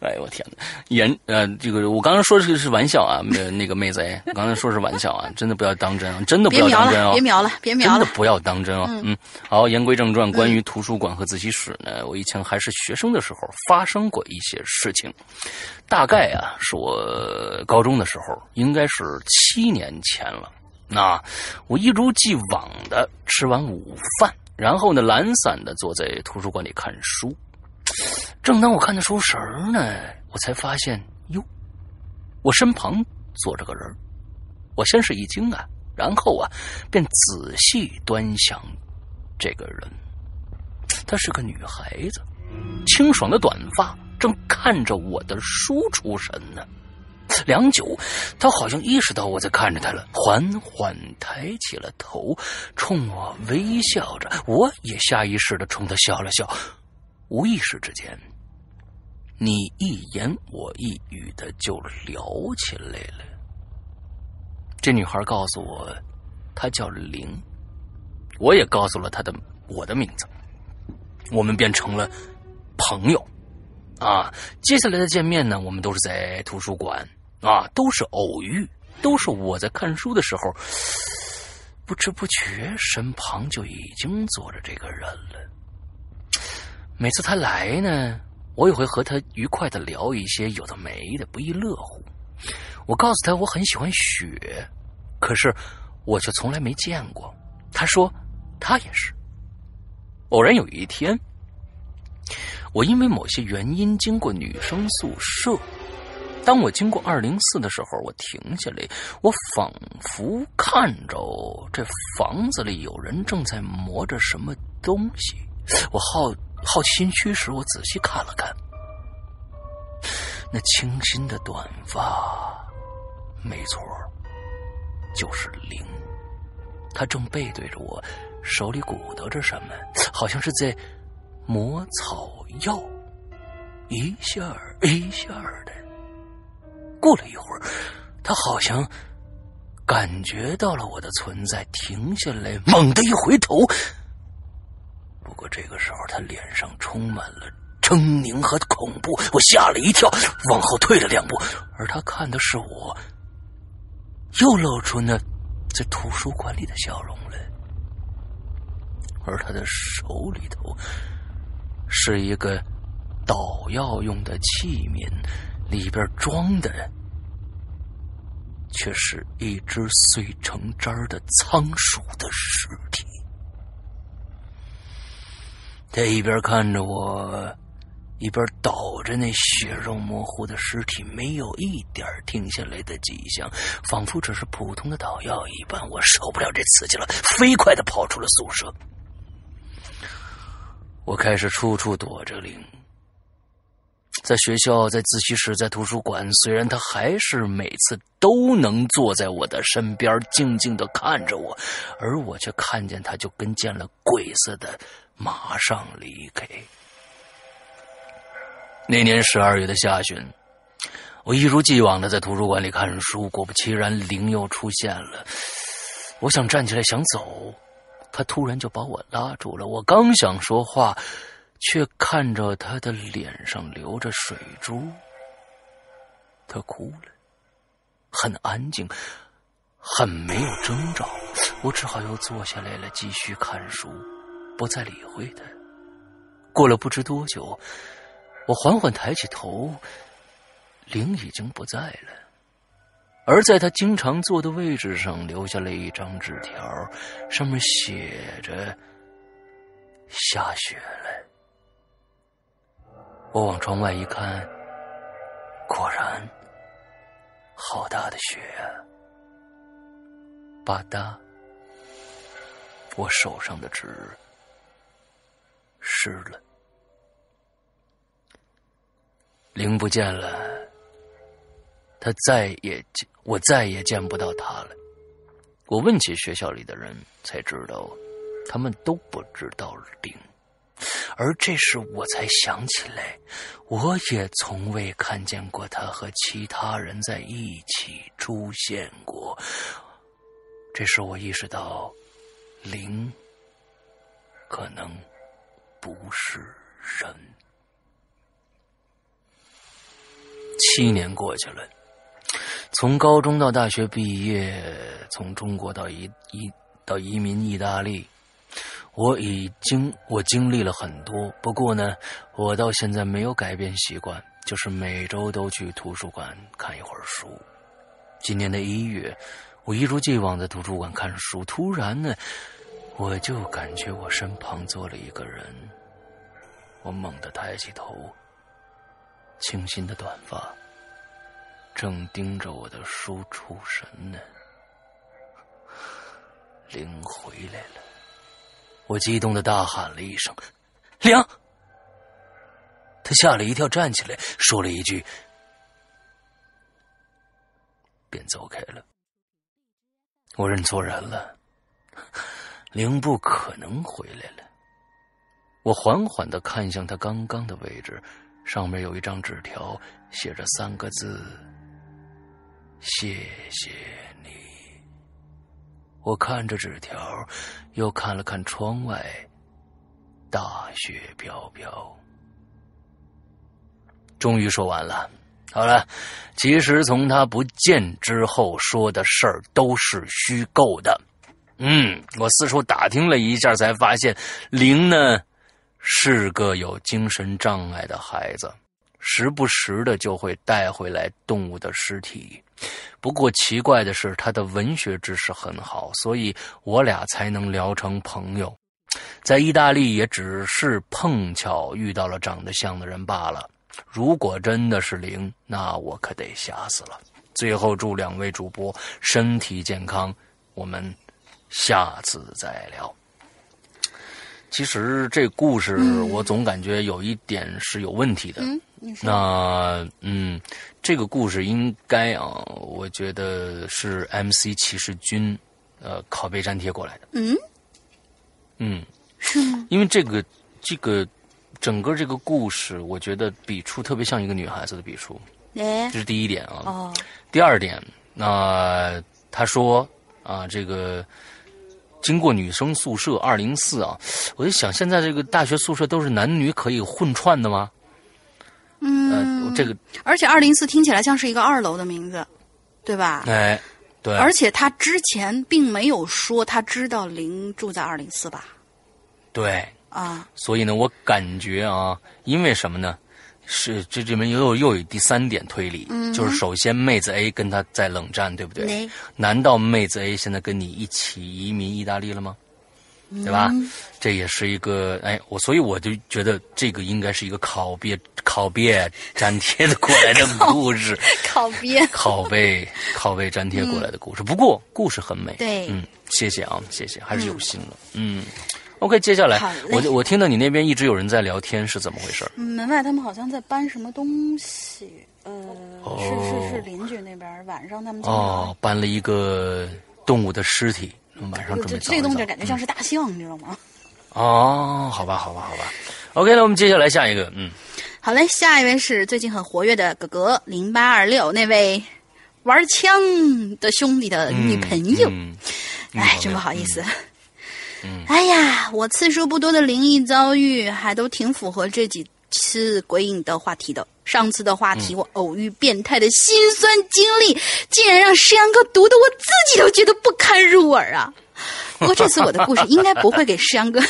哎呦我天哪！言呃，这个我刚刚说的是玩笑啊，那个妹子哎，我刚才说是玩笑啊，真的不要当真啊，真的不要当真啊！别瞄了，别瞄了，真的不要当真啊！嗯，好，言归正传，关于图书馆和自习室呢，我以前还是学生的时候发生过一些事情，大概啊是我高中的时候，应该是七年前了。那我一如既往的吃完午饭，然后呢懒散的坐在图书馆里看书。正当我看的出神呢，我才发现哟，我身旁坐着个人我先是一惊啊，然后啊，便仔细端详这个人。她是个女孩子，清爽的短发，正看着我的书出神呢。良久，她好像意识到我在看着她了，缓缓抬起了头，冲我微笑着。我也下意识的冲她笑了笑。无意识之间，你一言我一语的就聊起来了。这女孩告诉我，她叫玲，我也告诉了她的我的名字，我们变成了朋友。啊，接下来的见面呢，我们都是在图书馆，啊，都是偶遇，都是我在看书的时候，不知不觉身旁就已经坐着这个人了。每次他来呢，我也会和他愉快的聊一些有的没的，不亦乐乎。我告诉他我很喜欢雪，可是我却从来没见过。他说他也是。偶然有一天，我因为某些原因经过女生宿舍，当我经过二零四的时候，我停下来，我仿佛看着这房子里有人正在磨着什么东西，我好。好奇心驱使我仔细看了看，那清新的短发，没错，就是灵。他正背对着我，手里鼓捣着什么，好像是在磨草药，一下一下的。过了一会儿，他好像感觉到了我的存在，停下来，猛地一回头。不过这个时候，他脸上充满了狰狞和恐怖，我吓了一跳，往后退了两步。而他看的是我，又露出那在图书馆里的笑容来。而他的手里头是一个捣药用的器皿，里边装的却是一只碎成渣的仓鼠的尸体。他一边看着我，一边倒着那血肉模糊的尸体，没有一点停下来的迹象，仿佛只是普通的捣药一般。我受不了这刺激了，飞快的跑出了宿舍。我开始处处躲着灵，在学校，在自习室，在图书馆。虽然他还是每次都能坐在我的身边，静静的看着我，而我却看见他就跟见了鬼似的，马上离开。那年十二月的下旬，我一如既往的在图书馆里看书。果不其然，灵又出现了。我想站起来想走，他突然就把我拉住了。我刚想说话，却看着他的脸上流着水珠。他哭了，很安静，很没有征兆。我只好又坐下来了，继续看书，不再理会他。过了不知多久。我缓缓抬起头，灵已经不在了，而在他经常坐的位置上留下了一张纸条，上面写着：“下雪了。”我往窗外一看，果然，好大的雪啊！吧嗒，我手上的纸湿了。灵不见了，他再也见我再也见不到他了。我问起学校里的人，才知道他们都不知道灵。而这时我才想起来，我也从未看见过他和其他人在一起出现过。这时我意识到，灵可能不是人。七年过去了，从高中到大学毕业，从中国到移移到移民意大利，我已经我经历了很多。不过呢，我到现在没有改变习惯，就是每周都去图书馆看一会儿书。今年的一月，我一如既往在图书馆看书，突然呢，我就感觉我身旁坐了一个人，我猛地抬起头。清新的短发，正盯着我的书出神呢。灵回来了，我激动的大喊了一声：“灵！”他吓了一跳，站起来，说了一句，便走开了。我认错人了，灵不可能回来了。我缓缓的看向他刚刚的位置。上面有一张纸条，写着三个字：“谢谢你。”我看着纸条，又看了看窗外，大雪飘飘。终于说完了。好了，其实从他不见之后说的事儿都是虚构的。嗯，我四处打听了一下，才发现灵呢。是个有精神障碍的孩子，时不时的就会带回来动物的尸体。不过奇怪的是，他的文学知识很好，所以我俩才能聊成朋友。在意大利也只是碰巧遇到了长得像的人罢了。如果真的是灵，那我可得吓死了。最后祝两位主播身体健康，我们下次再聊。其实这故事我总感觉有一点是有问题的。嗯，那嗯，这个故事应该啊，我觉得是 MC 骑士军呃拷贝粘贴过来的。嗯嗯，是吗？因为这个这个整个这个故事，我觉得笔触特别像一个女孩子的笔触。哎，这是第一点啊。哦。第二点，那他说啊，这个。经过女生宿舍二零四啊，我就想，现在这个大学宿舍都是男女可以混串的吗？嗯，这个，而且二零四听起来像是一个二楼的名字，对吧？哎，对。而且他之前并没有说他知道林住在二零四吧？对。啊。所以呢，我感觉啊，因为什么呢？是这里面又有又有第三点推理，就是首先妹子 A 跟他在冷战，对不对？难道妹子 A 现在跟你一起移民意大利了吗？对吧？这也是一个哎，我所以我就觉得这个应该是一个拷贝拷贝粘贴的过来的 *laughs* 故事，*laughs* 拷贝拷贝拷贝粘贴过来的故事。不过故事很美，对，嗯，谢谢啊，谢谢，还是有心了，嗯。OK，接下来我我听到你那边一直有人在聊天，是怎么回事？门外他们好像在搬什么东西，呃，是是是邻居那边晚上他们哦搬了一个动物的尸体，晚上准备这个东西感觉像是大象，你知道吗？哦，好吧，好吧，好吧。OK，那我们接下来下一个，嗯，好嘞，下一位是最近很活跃的哥哥零八二六那位玩枪的兄弟的女朋友，哎，真不好意思。哎呀，我次数不多的灵异遭遇，还都挺符合这几次鬼影的话题的。上次的话题，我偶遇变态的心酸经历，竟然让石阳哥读的我自己都觉得不堪入耳啊！*laughs* 不过这次我的故事应该不会给石阳哥，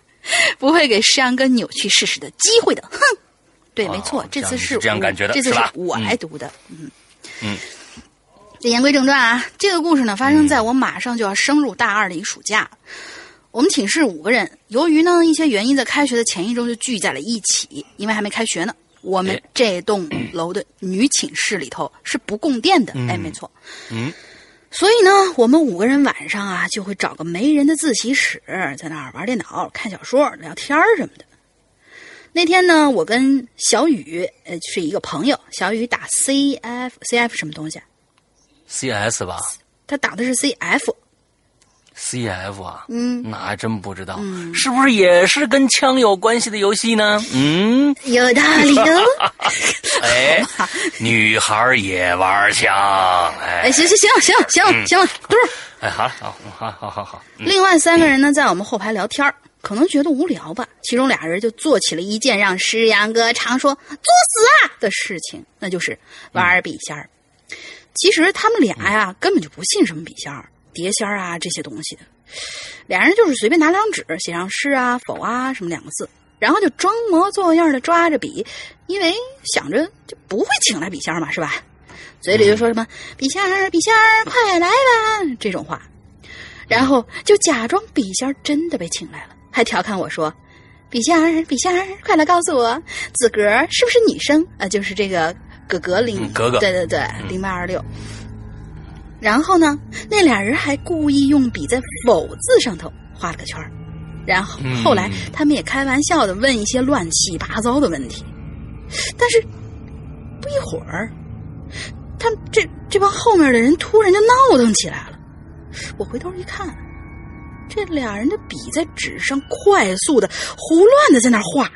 *laughs* 不会给石阳哥扭曲事实的机会的。哼，对，没错，这次是这样感觉的，这次是我来读的。嗯嗯。言归正传啊，这个故事呢，发生在我马上就要升入大二的一暑假。我们寝室五个人，由于呢一些原因，在开学的前一周就聚在了一起。因为还没开学呢，我们这栋楼的女寝室里头是不供电的。哎，没错。嗯。所以呢，我们五个人晚上啊，就会找个没人的自习室，在那儿玩电脑、看小说、聊天什么的。那天呢，我跟小雨，呃，是一个朋友。小雨打 C F C F 什么东西？C S 吧。他打的是 C F。C F 啊，嗯，那还真不知道，是不是也是跟枪有关系的游戏呢？嗯，有道理哦。*laughs* 哎，女孩也玩枪，哎，行行行行行行了，嘟。哎，好好好好好好。另外三个人呢，在我们后排聊天可能觉得无聊吧。其中俩人就做起了一件让诗阳哥常说“作死啊”的事情，那就是玩笔仙儿。其实他们俩呀，根本就不信什么笔仙儿。碟仙儿啊，这些东西的，俩人就是随便拿张纸写上是啊、否啊什么两个字，然后就装模作样的抓着笔，因为想着就不会请来笔仙嘛，是吧？嘴里就说什么“笔仙儿，笔仙儿，快来吧”这种话，然后就假装笔仙儿真的被请来了，还调侃我说：“笔仙儿，笔仙儿，快来告诉我，子格是不是女生？啊，就是这个格格零格格，对对对，零八二六。”然后呢，那俩人还故意用笔在“否”字上头画了个圈然后后来他们也开玩笑的问一些乱七八糟的问题，但是不一会儿，他们这这帮后面的人突然就闹腾起来了。我回头一看，这俩人的笔在纸上快速的、胡乱的在那画。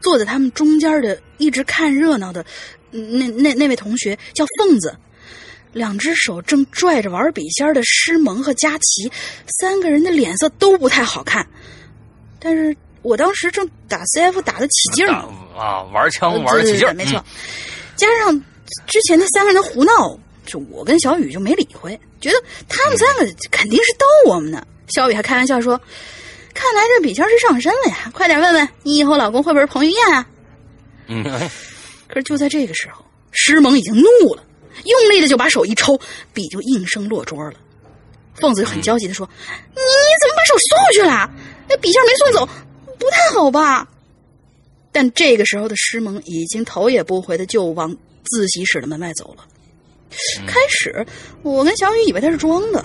坐在他们中间的一直看热闹的那那那位同学叫凤子。两只手正拽着玩笔仙的诗萌和佳琪，三个人的脸色都不太好看。但是我当时正打 CF 打得起劲儿啊，玩枪玩得起劲儿，没错。加上之前那三个人的胡闹，就我跟小雨就没理会，觉得他们三个肯定是逗我们呢。小雨还开玩笑说：“看来这笔仙是上身了呀，快点问问你以后老公会不会彭于晏啊？”嗯。可是就在这个时候，诗萌已经怒了。用力的就把手一抽，笔就应声落桌了。凤子就很焦急的说：“你你怎么把手送回去了？那笔芯没送走，不太好吧？”但这个时候的施萌已经头也不回的就往自习室的门外走了。开始我跟小雨以为他是装的，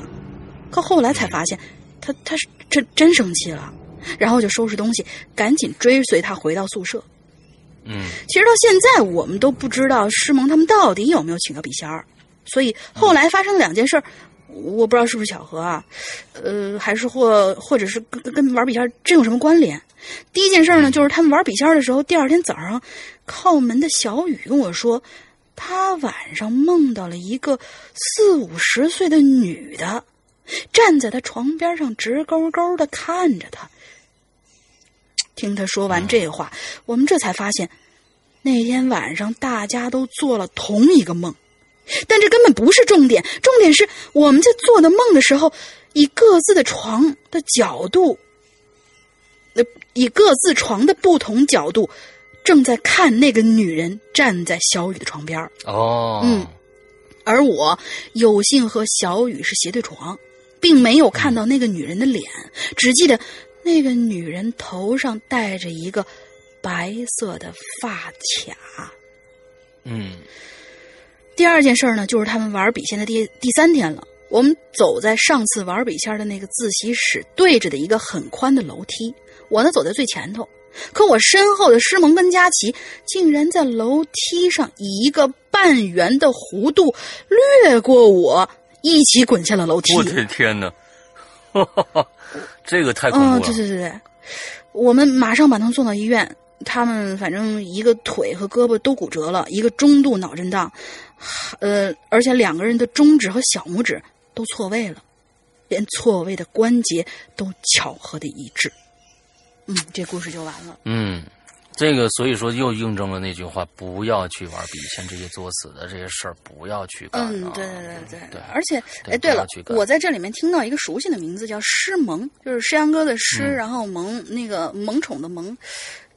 可后来才发现，他他是真真生气了，然后就收拾东西，赶紧追随他回到宿舍。嗯，其实到现在我们都不知道施萌他们到底有没有请到笔仙儿，所以后来发生了两件事儿，我不知道是不是巧合啊，呃，还是或或者是跟跟玩笔仙真有什么关联？第一件事呢，就是他们玩笔仙的时候，第二天早上靠门的小雨跟我说，他晚上梦到了一个四五十岁的女的，站在他床边上直勾勾的看着他。听他说完这话，我们这才发现，那天晚上大家都做了同一个梦，但这根本不是重点。重点是我们在做的梦的时候，以各自的床的角度，那，以各自床的不同角度，正在看那个女人站在小雨的床边哦，嗯，而我有幸和小雨是斜对床。并没有看到那个女人的脸，只记得那个女人头上戴着一个白色的发卡。嗯，第二件事呢，就是他们玩笔仙的第第三天了。我们走在上次玩笔仙的那个自习室对着的一个很宽的楼梯，我呢走在最前头。可我身后的师蒙跟佳琪竟然在楼梯上以一个半圆的弧度掠过我，一起滚下了楼梯。我的天哪！*laughs* 这个太恐怖了。对对对对，我们马上把他们送到医院。他们反正一个腿和胳膊都骨折了，一个中度脑震荡，呃，而且两个人的中指和小拇指都错位了，连错位的关节都巧合的一致。嗯，这故事就完了。嗯，这个所以说又印证了那句话：不要去玩笔仙这些作死的这些事儿，不要去干。嗯，对对对对对。而且，哎，对了，我在这里面听到一个熟悉的名字，叫诗萌，就是诗阳哥的诗，然后萌那个萌宠的萌。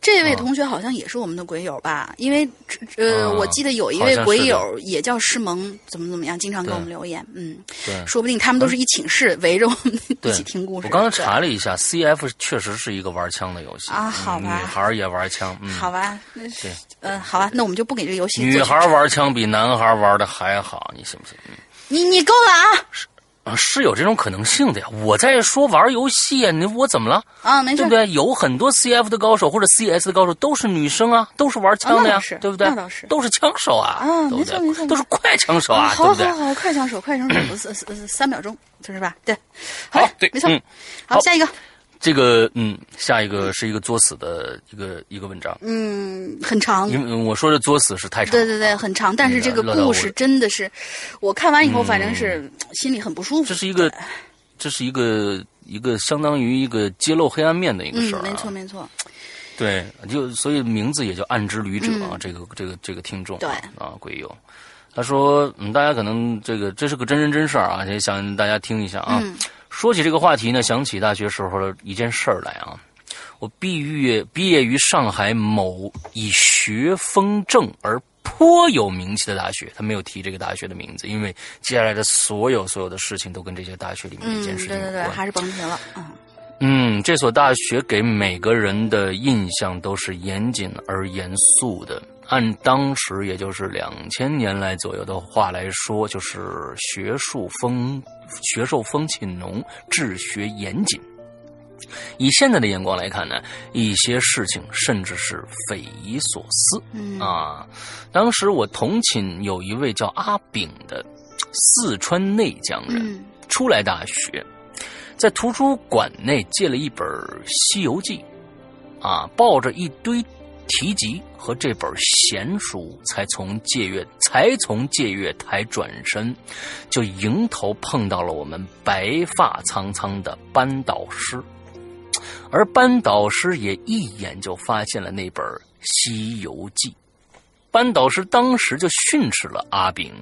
这位同学好像也是我们的鬼友吧？因为呃，我记得有一位鬼友也叫师萌，怎么怎么样，经常给我们留言。嗯，对，说不定他们都是一寝室围着我们一起听故事。我刚才查了一下，CF 确实是一个玩枪的游戏啊。好吧，女孩也玩枪。嗯好吧，那对，嗯，好吧，那我们就不给这个游戏。女孩玩枪比男孩玩的还好，你信不信？你你够了啊！是有这种可能性的呀！我在说玩游戏啊，你我怎么了啊？没事，对不对？有很多 CF 的高手或者 CS 的高手都是女生啊，都是玩枪的呀，对不对？那倒是，都是枪手啊，啊，没错没错，都是快枪手啊，对不对？好好好，快枪手，快枪手，*clears throat* 三三三秒钟，就是吧？对，好，对，没错，好，下一个。这个嗯，下一个是一个作死的一个一个文章，嗯，很长。因为我说的作死是太长，对对对，很长。但是这个故事真的是，我看完以后反正是心里很不舒服。这是一个，这是一个一个相当于一个揭露黑暗面的一个事儿。没错没错。对，就所以名字也叫暗之旅者啊。这个这个这个听众对啊，鬼友，他说嗯，大家可能这个这是个真人真事儿啊，也想大家听一下啊。说起这个话题呢，想起大学时候的一件事儿来啊。我毕业毕业于上海某以学风正而颇有名气的大学，他没有提这个大学的名字，因为接下来的所有所有的事情都跟这些大学里面的一件事情有关。对对对，还是甭提了。嗯嗯，这所大学给每个人的印象都是严谨而严肃的。按当时也就是两千年来左右的话来说，就是学术风学术风气浓，治学严谨。以现在的眼光来看呢，一些事情甚至是匪夷所思。嗯啊，当时我同寝有一位叫阿炳的四川内江人，初来大学，在图书馆内借了一本《西游记》，啊，抱着一堆。提及和这本闲书，才从借阅才从借阅台转身，就迎头碰到了我们白发苍苍的班导师，而班导师也一眼就发现了那本《西游记》，班导师当时就训斥了阿炳，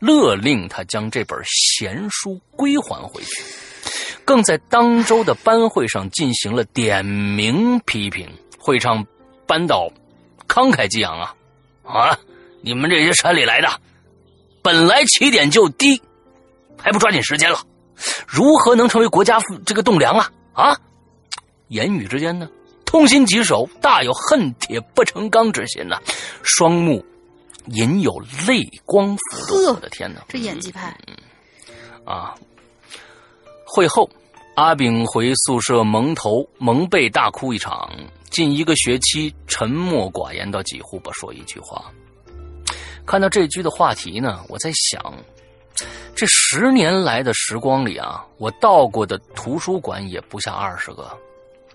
勒令他将这本闲书归还回去，更在当周的班会上进行了点名批评，会上。班导慷慨激昂啊啊！你们这些山里来的，本来起点就低，还不抓紧时间了，如何能成为国家这个栋梁啊啊！言语之间呢，痛心疾首，大有恨铁不成钢之心呐，双目隐有泪光浮动。我的天哪，这演技派！啊！会后，阿炳回宿舍蒙头蒙被大哭一场。近一个学期，沉默寡言到几乎不说一句话。看到这句的话题呢，我在想，这十年来的时光里啊，我到过的图书馆也不下二十个。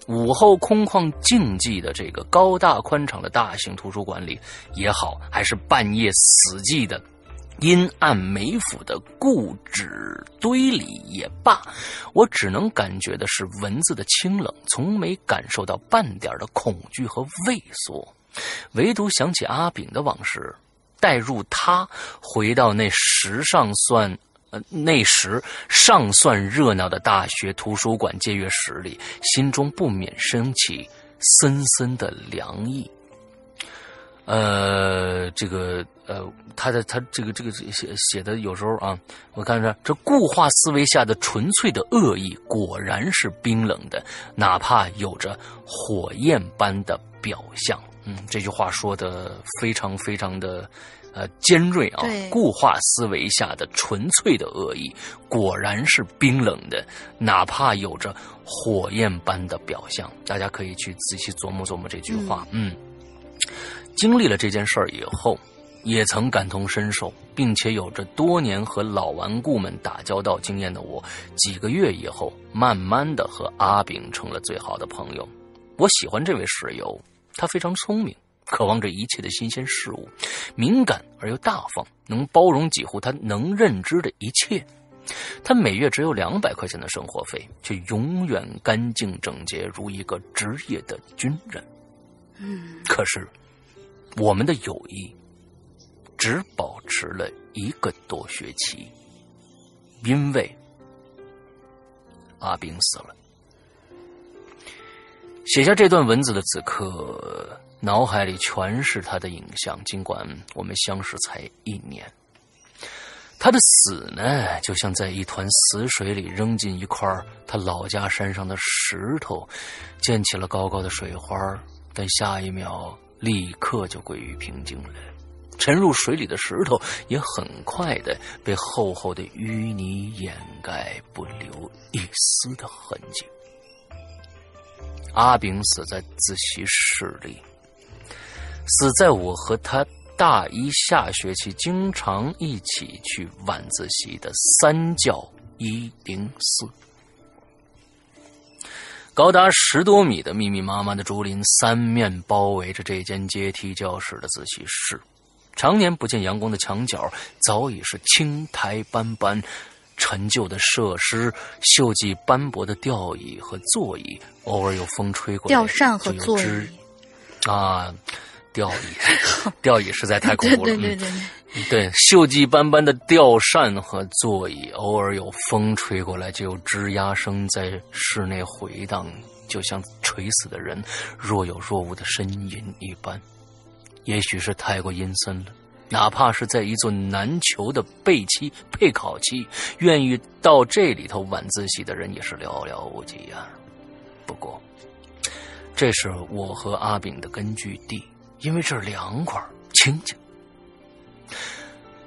午后空旷静寂的这个高大宽敞的大型图书馆里也好，还是半夜死寂的。阴暗梅府的故纸堆里也罢，我只能感觉的是文字的清冷，从没感受到半点的恐惧和畏缩，唯独想起阿炳的往事，带入他回到那时尚算呃那时尚算热闹的大学图书馆借阅室里，心中不免升起森森的凉意。呃，这个呃，他的他这个这个写写的有时候啊，我看着这固化思维下的纯粹的恶意，果然是冰冷的，哪怕有着火焰般的表象。嗯，这句话说的非常非常的呃尖锐啊。固化思维下的纯粹的恶意，果然是冰冷的，哪怕有着火焰般的表象。大家可以去仔细琢磨琢磨这句话。嗯。经历了这件事儿以后，也曾感同身受，并且有着多年和老顽固们打交道经验的我，几个月以后，慢慢的和阿炳成了最好的朋友。我喜欢这位室友，他非常聪明，渴望着一切的新鲜事物，敏感而又大方，能包容几乎他能认知的一切。他每月只有两百块钱的生活费，却永远干净整洁，如一个职业的军人。嗯，可是。我们的友谊只保持了一个多学期，因为阿炳死了。写下这段文字的此刻，脑海里全是他的影像。尽管我们相识才一年，他的死呢，就像在一团死水里扔进一块他老家山上的石头，溅起了高高的水花，但下一秒。立刻就归于平静了，沉入水里的石头也很快的被厚厚的淤泥掩盖，不留一丝的痕迹。阿炳死在自习室里，死在我和他大一下学期经常一起去晚自习的三教一零四。高达十多米的密密麻麻的竹林三面包围着这间阶梯教室的自习室，常年不见阳光的墙角早已是青苔斑斑，陈旧的设施、锈迹斑驳的吊椅和座椅，偶尔有风吹过，吊扇和座椅啊。吊椅，吊椅实在太恐怖了。对对对对，对对锈迹斑斑的吊扇和座椅，偶尔有风吹过来，就有吱呀声在室内回荡，就像垂死的人若有若无的呻吟一般。也许是太过阴森了，哪怕是在一座难求的备期配考期，愿意到这里头晚自习的人也是寥寥无几呀。不过，这是我和阿炳的根据地。因为这儿凉快清静。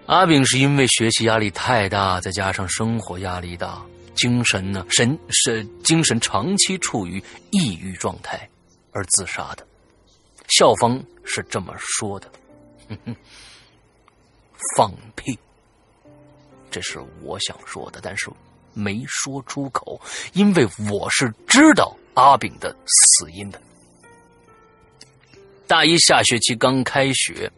阿炳是因为学习压力太大，再加上生活压力大，精神呢神是精神长期处于抑郁状态而自杀的。校方是这么说的，哼哼，放屁，这是我想说的，但是没说出口，因为我是知道阿炳的死因的。大一下学期刚开学，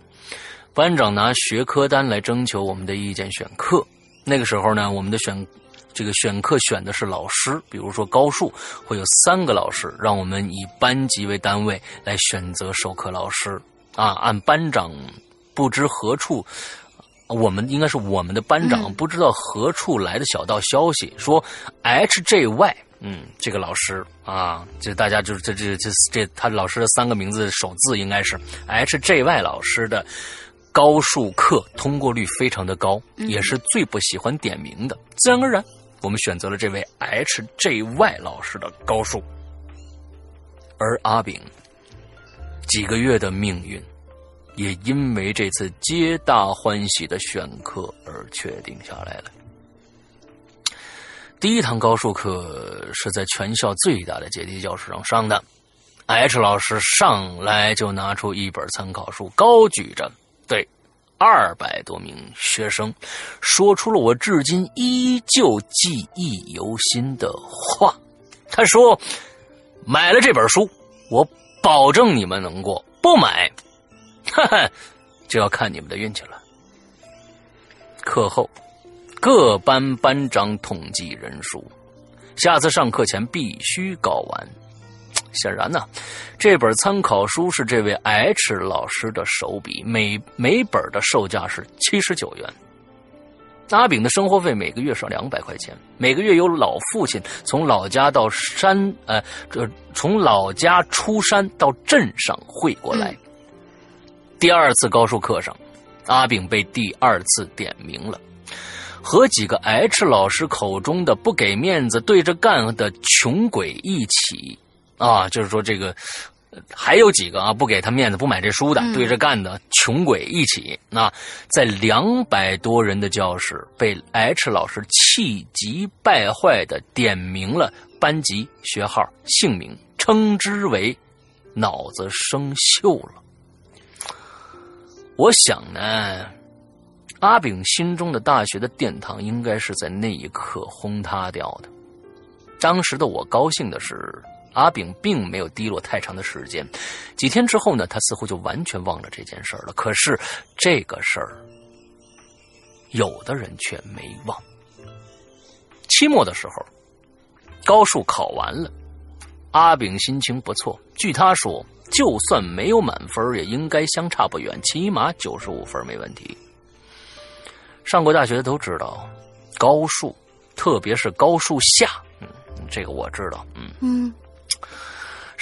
班长拿学科单来征求我们的意见选课。那个时候呢，我们的选这个选课选的是老师，比如说高数会有三个老师，让我们以班级为单位来选择授课老师啊。按班长不知何处，我们应该是我们的班长不知道何处来的小道消息，说 H J Y。嗯，这个老师啊，这大家就是这这这这他老师的三个名字首字应该是 H J Y 老师的高数课通过率非常的高，也是最不喜欢点名的。自然而然，我们选择了这位 H J Y 老师的高数。而阿炳几个月的命运，也因为这次皆大欢喜的选课而确定下来了。第一堂高数课是在全校最大的阶梯教室上上的，H 老师上来就拿出一本参考书，高举着，对二百多名学生说出了我至今依旧记忆犹新的话。他说：“买了这本书，我保证你们能过；不买，哈哈，就要看你们的运气了。”课后。各班班长统计人数，下次上课前必须搞完。显然呢，这本参考书是这位 H 老师的手笔，每每本的售价是七十九元。阿炳的生活费每个月是两百块钱，每个月由老父亲从老家到山，呃，这从老家出山到镇上汇过来。第二次高数课上，阿炳被第二次点名了，和几个 H 老师口中的不给面子对着干的穷鬼一起啊，就是说这个。还有几个啊，不给他面子、不买这书的，对着干的穷鬼一起。那在两百多人的教室，被 H 老师气急败坏的点名了班级、学号、姓名，称之为“脑子生锈了”。我想呢，阿炳心中的大学的殿堂，应该是在那一刻轰塌掉的。当时的我高兴的是。阿炳并没有低落太长的时间，几天之后呢，他似乎就完全忘了这件事了。可是这个事儿，有的人却没忘。期末的时候，高数考完了，阿炳心情不错。据他说，就算没有满分，也应该相差不远，起码九十五分没问题。上过大学的都知道，高数，特别是高数下，嗯，这个我知道，嗯嗯。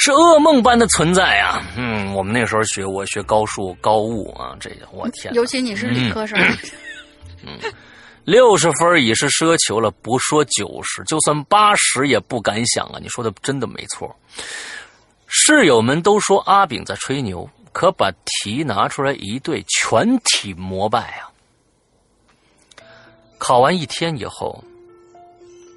是噩梦般的存在啊！嗯，我们那时候学，我学高数高物啊，这个我天，尤其你是理科生，嗯，六十分已是奢求了，不说九十，就算八十也不敢想啊！你说的真的没错，室友们都说阿炳在吹牛，可把题拿出来一对，全体膜拜啊！考完一天以后。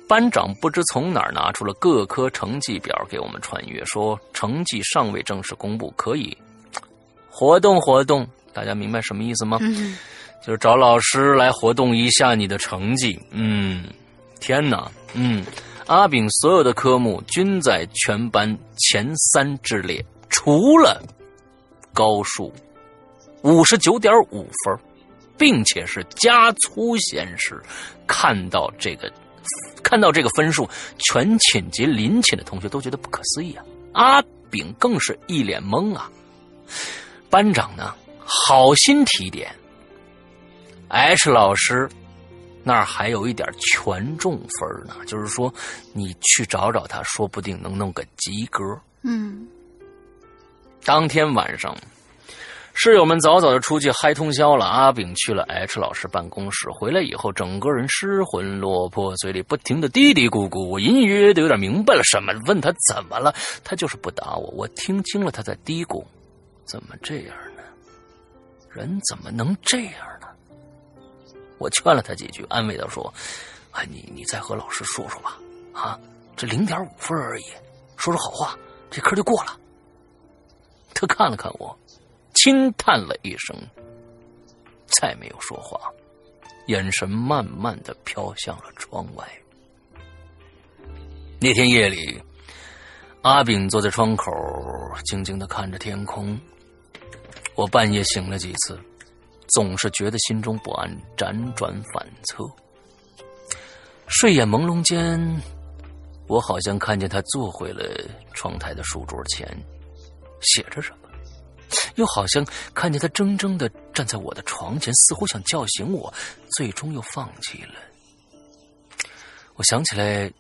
班长不知从哪儿拿出了各科成绩表给我们传阅，说成绩尚未正式公布，可以活动活动。大家明白什么意思吗？嗯，就是找老师来活动一下你的成绩。嗯，天哪，嗯，阿炳所有的科目均在全班前三之列，除了高数，五十九点五分，并且是加粗显示。看到这个。看到这个分数，全寝及邻寝的同学都觉得不可思议啊！阿炳更是一脸懵啊！班长呢，好心提点，H 老师那儿还有一点权重分呢，就是说你去找找他，说不定能弄个及格。嗯，当天晚上。室友们早早的出去嗨通宵了，阿炳去了 H 老师办公室，回来以后整个人失魂落魄，嘴里不停的嘀嘀咕咕，我隐隐约约的有点明白了什么，问他怎么了，他就是不答我。我听清了他在嘀咕，怎么这样呢？人怎么能这样呢？我劝了他几句，安慰他说：“哎，你你再和老师说说吧，啊，这零点五分而已，说说好话，这科就过了。”他看了看我。轻叹了一声，再没有说话，眼神慢慢的飘向了窗外。那天夜里，阿炳坐在窗口，静静的看着天空。我半夜醒了几次，总是觉得心中不安，辗转反侧。睡眼朦胧间，我好像看见他坐回了窗台的书桌前，写着什么。又好像看见他怔怔的站在我的床前，似乎想叫醒我，最终又放弃了。我想起来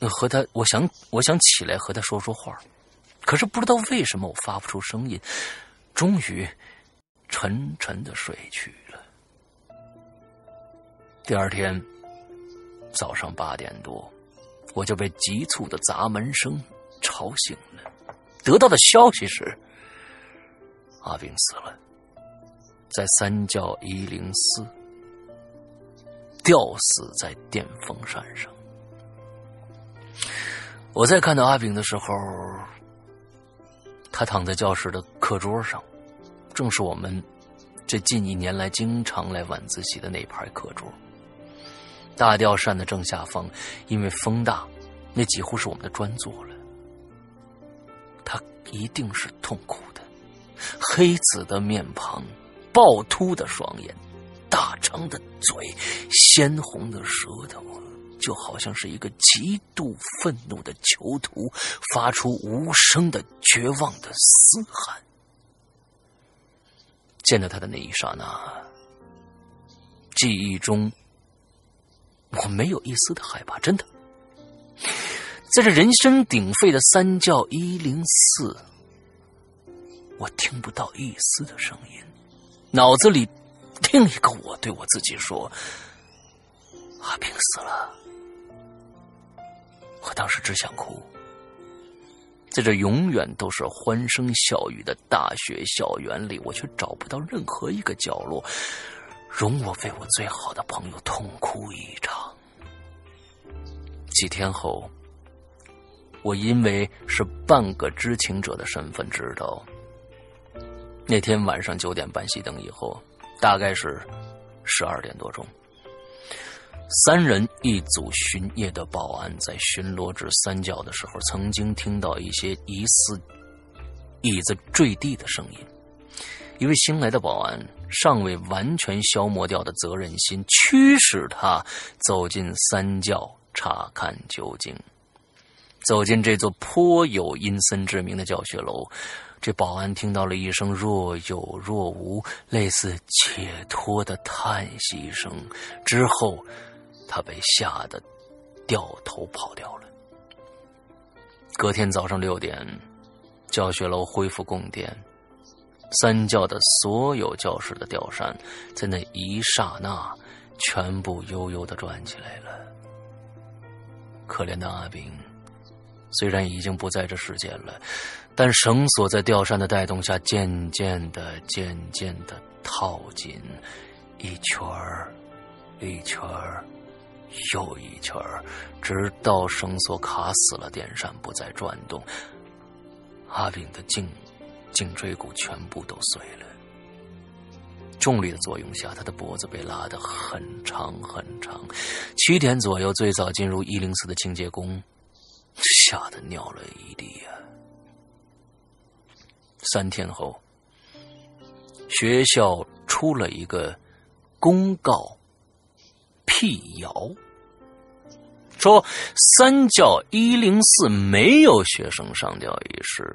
和他，我想我想起来和他说说话，可是不知道为什么我发不出声音，终于沉沉的睡去了。第二天早上八点多，我就被急促的砸门声吵醒了，得到的消息是。阿炳死了，在三教一零四吊死在电风扇上。我在看到阿炳的时候，他躺在教室的课桌上，正是我们这近一年来经常来晚自习的那排课桌。大吊扇的正下方，因为风大，那几乎是我们的专座了。他一定是痛苦的。黑紫的面庞，暴突的双眼，大张的嘴，鲜红的舌头，就好像是一个极度愤怒的囚徒，发出无声的绝望的嘶喊。见到他的那一刹那，记忆中我没有一丝的害怕，真的，在这人声鼎沸的三教一零四。我听不到一丝的声音，脑子里另一个我对我自己说：“阿平死了。”我当时只想哭。在这永远都是欢声笑语的大学校园里，我却找不到任何一个角落容我为我最好的朋友痛哭一场。几天后，我因为是半个知情者的身份知道，那天晚上九点半熄灯以后，大概是十二点多钟。三人一组巡夜的保安在巡逻至三角的时候，曾经听到一些疑似椅子坠地的声音。一位新来的保安尚未完全消磨掉的责任心，驱使他走进三教查看究竟。走进这座颇有阴森之名的教学楼，这保安听到了一声若有若无、类似解脱的叹息声，之后。他被吓得掉头跑掉了。隔天早上六点，教学楼恢复供电，三教的所有教室的吊扇在那一刹那全部悠悠的转起来了。可怜的阿炳，虽然已经不在这世间了，但绳索在吊扇的带动下，渐渐的、渐渐的套紧，一圈儿，一圈儿。又一圈直到绳索卡死了，电扇不再转动，阿炳的颈颈椎骨全部都碎了。重力的作用下，他的脖子被拉得很长很长。七点左右，最早进入一零四的清洁工吓得尿了一地呀。三天后，学校出了一个公告。辟谣说，三教一零四没有学生上吊一事，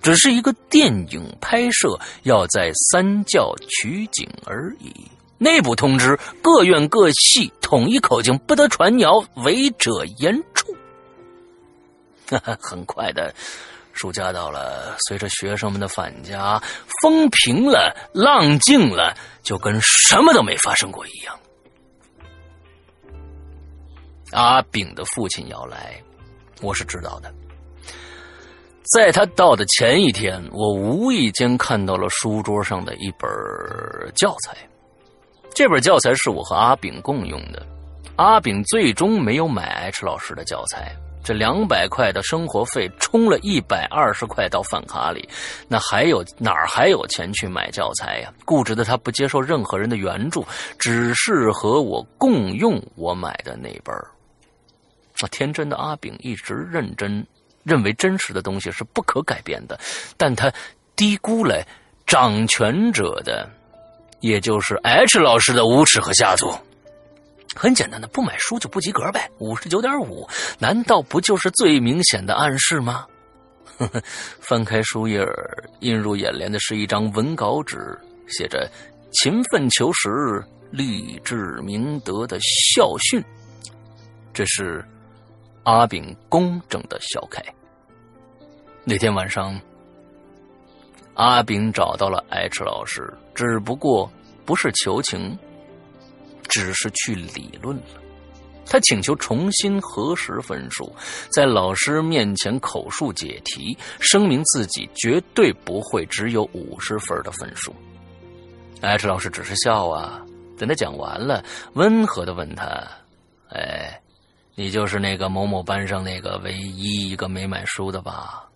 只是一个电影拍摄要在三教取景而已。内部通知各院各系统一口径，不得传谣，违者严处。*laughs* 很快的，暑假到了，随着学生们的返家，风平了，浪静了，就跟什么都没发生过一样。阿炳的父亲要来，我是知道的。在他到的前一天，我无意间看到了书桌上的一本教材。这本教材是我和阿炳共用的。阿炳最终没有买 H 老师的教材，这两百块的生活费充了一百二十块到饭卡里，那还有哪儿还有钱去买教材呀？固执的他不接受任何人的援助，只是和我共用我买的那本那天真的阿炳一直认真认为真实的东西是不可改变的，但他低估了掌权者的，也就是 H 老师的无耻和下作。很简单的，不买书就不及格呗。五十九点五，难道不就是最明显的暗示吗？*laughs* 翻开书页，映入眼帘的是一张文稿纸，写着“勤奋求实，立志明德”的校训。这是。阿炳公正的笑开。那天晚上，阿炳找到了 H 老师，只不过不是求情，只是去理论了。他请求重新核实分数，在老师面前口述解题，声明自己绝对不会只有五十分的分数。H 老师只是笑啊，等他讲完了，温和的问他：“哎。”你就是那个某某班上那个唯一一个没买书的吧？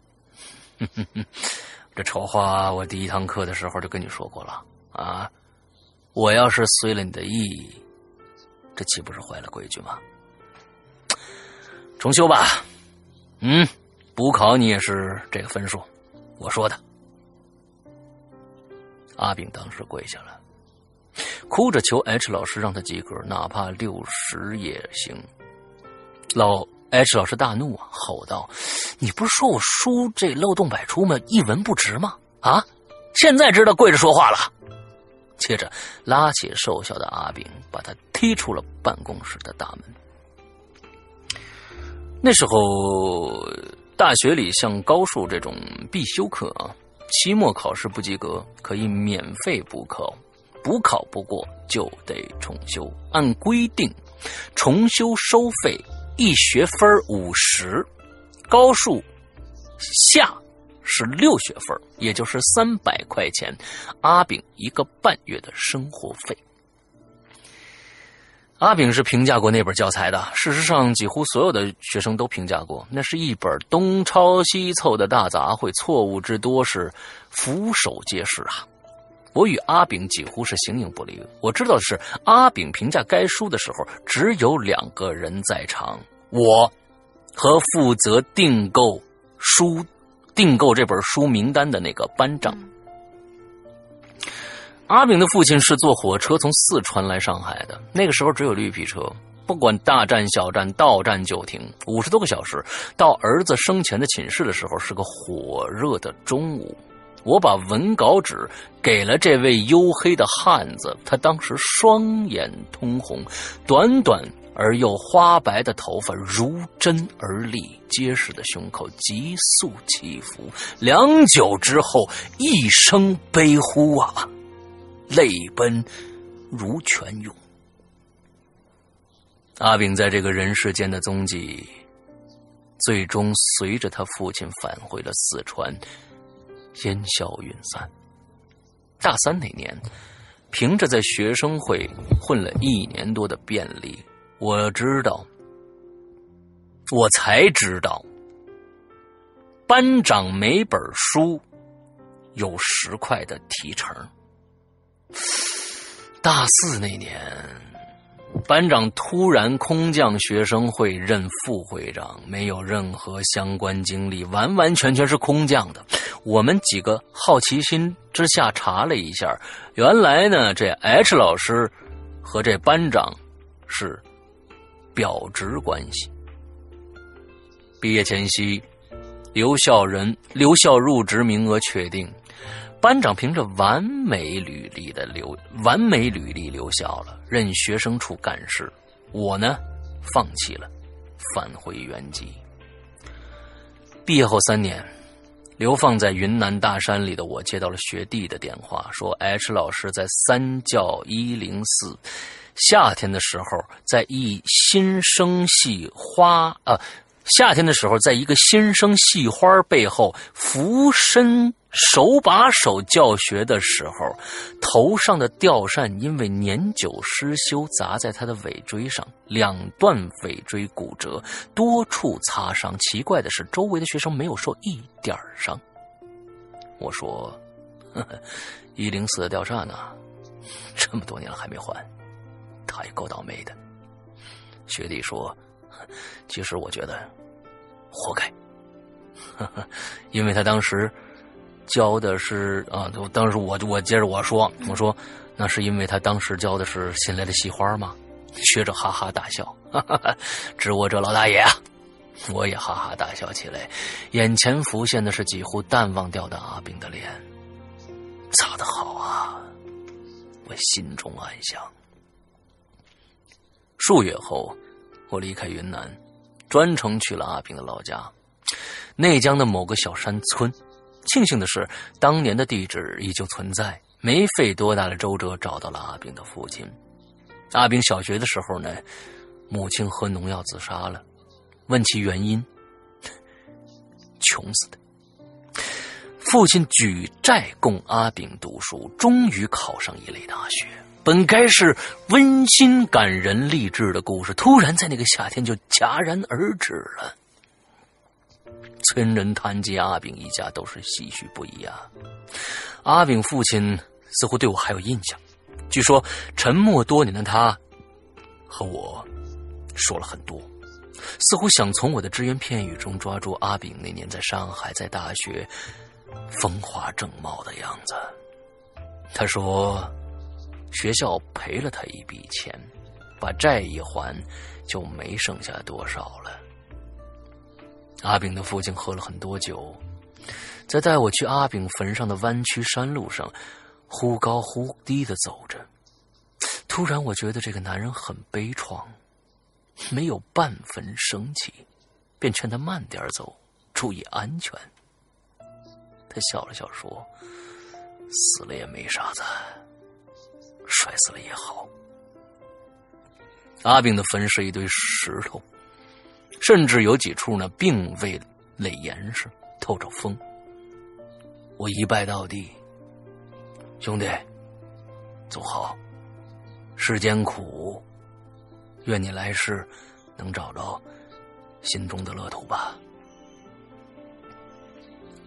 *laughs* 这丑话我第一堂课的时候就跟你说过了啊！我要是随了你的意，这岂不是坏了规矩吗？重修吧，嗯，补考你也是这个分数，我说的。阿炳当时跪下了，哭着求 H 老师让他及格，哪怕六十也行。老 H 老师大怒啊，吼道：“你不是说我书这漏洞百出吗？一文不值吗？啊！现在知道跪着说话了。”接着拉起瘦小的阿炳，把他踢出了办公室的大门。那时候，大学里像高数这种必修课啊，期末考试不及格可以免费补考，补考不过就得重修。按规定，重修收费一学分五十，高数下是六学分，也就是三百块钱。阿炳一个半月的生活费。阿炳是评价过那本教材的。事实上，几乎所有的学生都评价过，那是一本东抄西凑的大杂烩，错误之多是俯首皆是啊！我与阿炳几乎是形影不离。我知道的是，阿炳评价该书的时候，只有两个人在场：我和负责订购书、订购这本书名单的那个班长。阿炳的父亲是坐火车从四川来上海的，那个时候只有绿皮车，不管大站小站，到站就停，五十多个小时。到儿子生前的寝室的时候，是个火热的中午。我把文稿纸给了这位黝黑的汉子，他当时双眼通红，短短而又花白的头发如针而立，结实的胸口急速起伏。良久之后，一声悲呼啊！泪奔如泉涌。阿炳在这个人世间的踪迹，最终随着他父亲返回了四川，烟消云散。大三那年，凭着在学生会混了一年多的便利，我知道，我才知道，班长每本书有十块的提成。大四那年，班长突然空降学生会任副会长，没有任何相关经历，完完全全是空降的。我们几个好奇心之下查了一下，原来呢，这 H 老师和这班长是表侄关系。毕业前夕，留校人留校入职名额确定。班长凭着完美履历的留完美履历留校了，任学生处干事。我呢，放弃了，返回原籍。毕业后三年，流放在云南大山里的我接到了学弟的电话，说 H 老师在三教一零四，夏天的时候在一新生系花啊。夏天的时候，在一个新生系花背后俯身手把手教学的时候，头上的吊扇因为年久失修砸在他的尾椎上，两段尾椎骨折，多处擦伤。奇怪的是，周围的学生没有受一点伤。我说：“呵呵一零四的吊扇呢？*laughs* 这么多年了还没换，他也够倒霉的。”学弟说：“其实我觉得。”活该，*laughs* 因为他当时教的是啊，当时我我接着我说，我说那是因为他当时教的是新来的戏花吗？学着哈哈大笑，哈哈，指我这老大爷啊，我也哈哈大笑起来，眼前浮现的是几乎淡忘掉的阿炳的脸，擦的好啊，我心中暗想。数月后，我离开云南。专程去了阿炳的老家，内江的某个小山村。庆幸的是，当年的地址依旧存在，没费多大的周折找到了阿炳的父亲。阿炳小学的时候呢，母亲喝农药自杀了。问其原因，穷死的。父亲举债供阿炳读书，终于考上一类大学。本该是温馨感人励志的故事，突然在那个夏天就戛然而止了。村人谈及阿炳一家，都是唏嘘不已啊。阿炳父亲似乎对我还有印象，据说沉默多年的他和我说了很多，似乎想从我的只言片语中抓住阿炳那年在上海在大学风华正茂的样子。他说。学校赔了他一笔钱，把债一还，就没剩下多少了。阿炳的父亲喝了很多酒，在带我去阿炳坟上的弯曲山路上，忽高忽低的走着。突然，我觉得这个男人很悲怆，没有半分生气，便劝他慢点走，注意安全。他笑了笑说：“死了也没啥子，摔死了也好。”阿炳的坟是一堆石头，甚至有几处呢，并未垒严实，透着风。我一拜到地，兄弟，走好，世间苦，愿你来世能找着心中的乐土吧。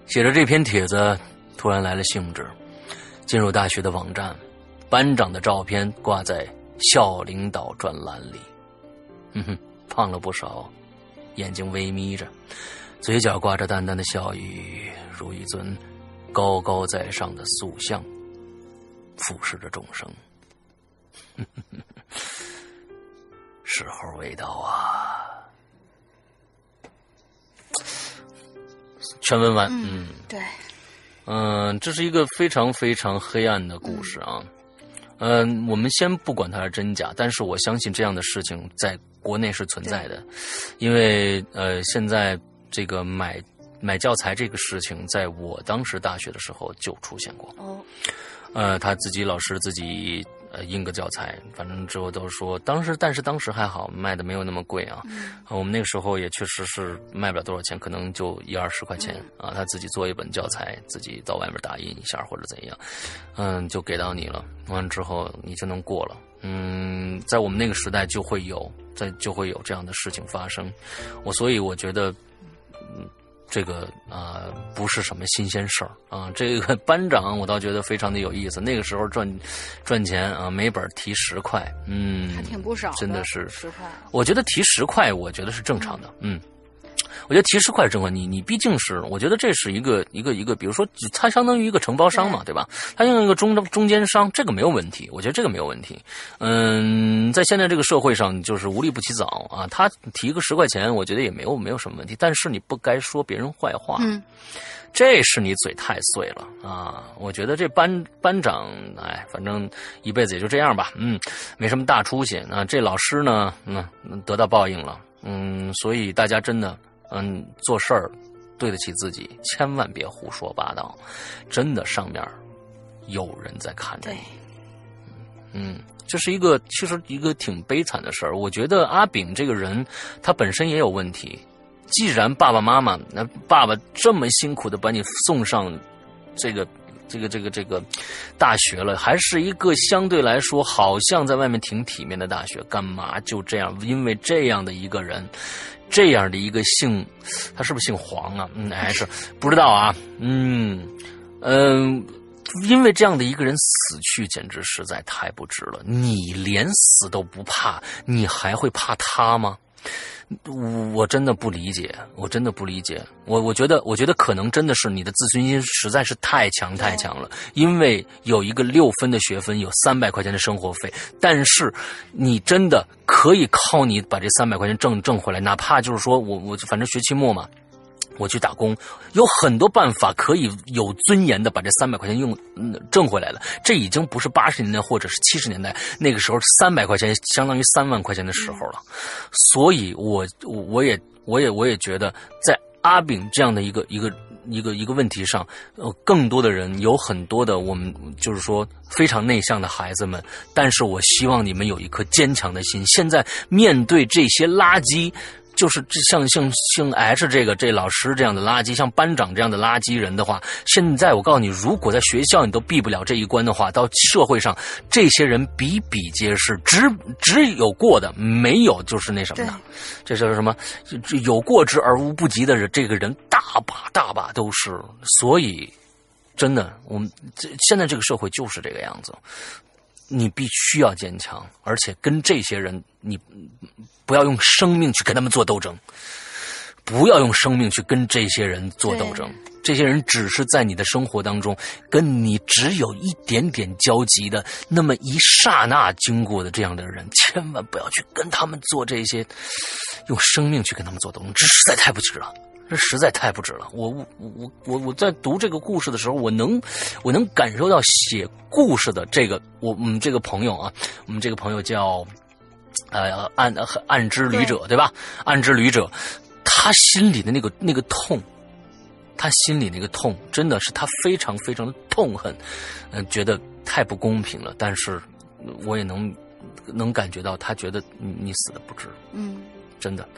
写着这篇帖子，突然来了兴致，进入大学的网站，班长的照片挂在校领导专栏里。哼哼，胖了不少，眼睛微眯着，嘴角挂着淡淡的笑意，如一尊高高在上的塑像，俯视着众生。*laughs* 时候未到啊！全文完，嗯，对，嗯，这是一个非常非常黑暗的故事啊，嗯，我们先不管它是真假，但是我相信这样的事情在国内是存在的，因为呃，现在这个买买教材这个事情，在我当时大学的时候就出现过，哦，呃，他自己老师自己。呃，印个教材，反正之后都说，当时但是当时还好，卖的没有那么贵啊。我们那个时候也确实是卖不了多少钱，可能就一二十块钱啊。他自己做一本教材，自己到外面打印一下或者怎样，嗯，就给到你了。完了之后你就能过了。嗯，在我们那个时代就会有，在就会有这样的事情发生。我所以我觉得，嗯。这个啊不是什么新鲜事儿啊，这个班长我倒觉得非常的有意思。那个时候赚赚钱啊，每本提十块，嗯，还挺不少，真的是十块。我觉得提十块，我觉得是正常的，嗯。我觉得提十块正话，你你毕竟是，我觉得这是一个一个一个，比如说，它相当于一个承包商嘛，对吧？它用一个中中间商，这个没有问题，我觉得这个没有问题。嗯，在现在这个社会上，就是无利不起早啊。他提个十块钱，我觉得也没有没有什么问题。但是你不该说别人坏话，嗯，这是你嘴太碎了啊！我觉得这班班长，哎，反正一辈子也就这样吧，嗯，没什么大出息啊。这老师呢，嗯，得到报应了，嗯，所以大家真的。嗯，做事儿对得起自己，千万别胡说八道。真的，上面有人在看着你。嗯，这是一个其实一个挺悲惨的事儿。我觉得阿炳这个人，他本身也有问题。既然爸爸妈妈，那爸爸这么辛苦的把你送上这个这个这个这个大学了，还是一个相对来说好像在外面挺体面的大学，干嘛就这样？因为这样的一个人。这样的一个姓，他是不是姓黄啊？嗯，还是不知道啊。嗯嗯，因为这样的一个人死去，简直实在太不值了。你连死都不怕，你还会怕他吗？我真的不理解，我真的不理解。我我觉得，我觉得可能真的是你的自尊心实在是太强太强了。因为有一个六分的学分，有三百块钱的生活费，但是你真的可以靠你把这三百块钱挣挣回来，哪怕就是说我我反正学期末嘛。我去打工，有很多办法可以有尊严的把这三百块钱用挣回来了。这已经不是八十年代或者是七十年代那个时候三百块钱相当于三万块钱的时候了。所以，我我也我也我也觉得，在阿炳这样的一个一个一个一个问题上，呃，更多的人有很多的我们就是说非常内向的孩子们，但是我希望你们有一颗坚强的心。现在面对这些垃圾。就是这像像像 H 这个这老师这样的垃圾，像班长这样的垃圾人的话，现在我告诉你，如果在学校你都避不了这一关的话，到社会上这些人比比皆是，只只有过的，没有就是那什么的，这是什么？有过之而无不及的人，这个人大把大把都是。所以，真的，我们这现在这个社会就是这个样子。你必须要坚强，而且跟这些人，你不要用生命去跟他们做斗争，不要用生命去跟这些人做斗争。这些人只是在你的生活当中跟你只有一点点交集的那么一刹那经过的这样的人，千万不要去跟他们做这些，用生命去跟他们做斗争，这实在太不值了。这实在太不值了！我我我我我在读这个故事的时候，我能我能感受到写故事的这个我我们这个朋友啊，我们这个朋友叫呃暗暗之旅者对吧？暗之旅者，他心里的那个那个痛，他心里那个痛，真的是他非常非常的痛恨，嗯，觉得太不公平了。但是，我也能能感觉到，他觉得你死的不值，嗯，真的，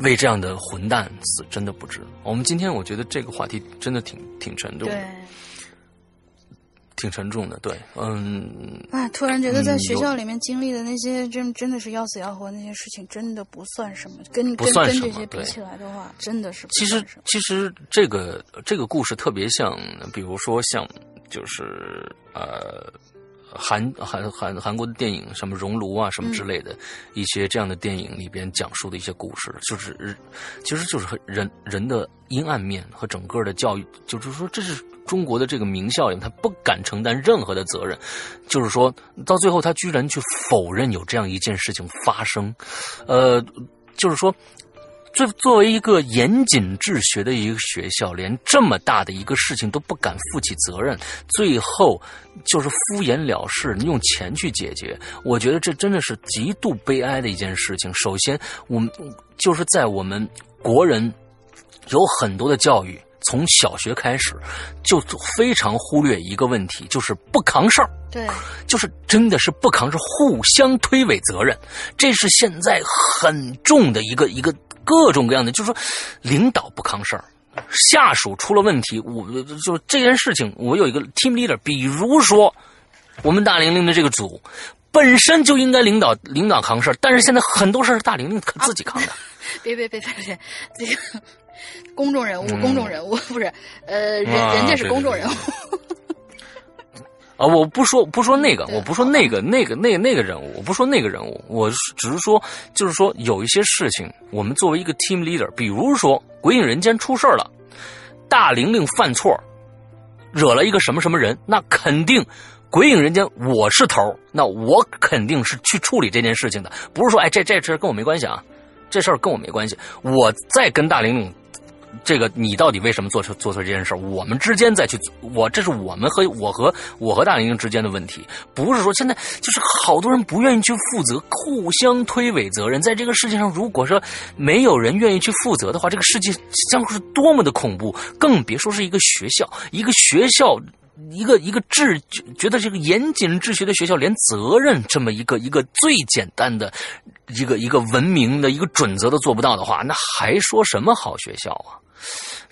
为这样的混蛋死真的不值。我们今天我觉得这个话题真的挺挺沉重的。挺沉重的，对，嗯。啊，突然觉得在学校里面经历的那些真真的是要死要活那些事情，真的不算什么，跟跟跟这些比起来的话，真的是。其实其实这个这个故事特别像，比如说像就是呃韩韩韩韩国的电影，什么《熔炉》啊，什么之类的一些这样的电影里边讲述的一些故事，就是其实就是人人的阴暗面和整个的教育，就是说这是。中国的这个名校里，他不敢承担任何的责任，就是说到最后，他居然去否认有这样一件事情发生，呃，就是说，作作为一个严谨治学的一个学校，连这么大的一个事情都不敢负起责任，最后就是敷衍了事，用钱去解决。我觉得这真的是极度悲哀的一件事情。首先，我们就是在我们国人有很多的教育。从小学开始，就非常忽略一个问题，就是不扛事儿。对，就是真的是不扛事互相推诿责任，这是现在很重的一个一个各种各样的，就是说，领导不扛事儿，下属出了问题，我就这件事情，我有一个 team leader，比如说我们大玲玲的这个组，本身就应该领导领导扛事儿，但是现在很多事儿是大玲玲自己扛的。*laughs* 别别别别别，这个。*laughs* 公众人物，公众人物不是，呃，人人家是公众人物。啊，我不说不说那个，我不说那个那个那那个人物，我不说那个人物，我只是说，就是说有一些事情，我们作为一个 team leader，比如说《鬼影人间》出事了，大玲玲犯错，惹了一个什么什么人，那肯定《鬼影人间》我是头，那我肯定是去处理这件事情的，不是说哎这这事跟我没关系啊，这事儿跟我没关系，我再跟大玲玲。这个你到底为什么做出做错这件事我们之间再去，我这是我们和我和我和大玲玲之间的问题，不是说现在就是好多人不愿意去负责，互相推诿责任。在这个世界上，如果说没有人愿意去负责的话，这个世界将会是多么的恐怖。更别说是一个学校，一个学校，一个一个治觉得这个严谨治学的学校，连责任这么一个一个最简单的一个一个文明的一个准则都做不到的话，那还说什么好学校啊？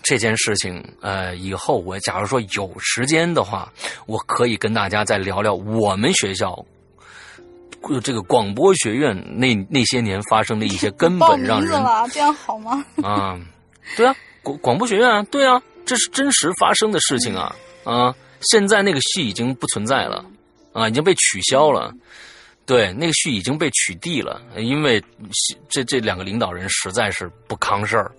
这件事情，呃，以后我假如说有时间的话，我可以跟大家再聊聊我们学校这个广播学院那那些年发生的一些根本让人这样好吗？啊，对啊，广广播学院啊，对啊，这是真实发生的事情啊啊！现在那个戏已经不存在了啊，已经被取消了。对，那个戏已经被取缔了，因为这这两个领导人实在是不扛事儿。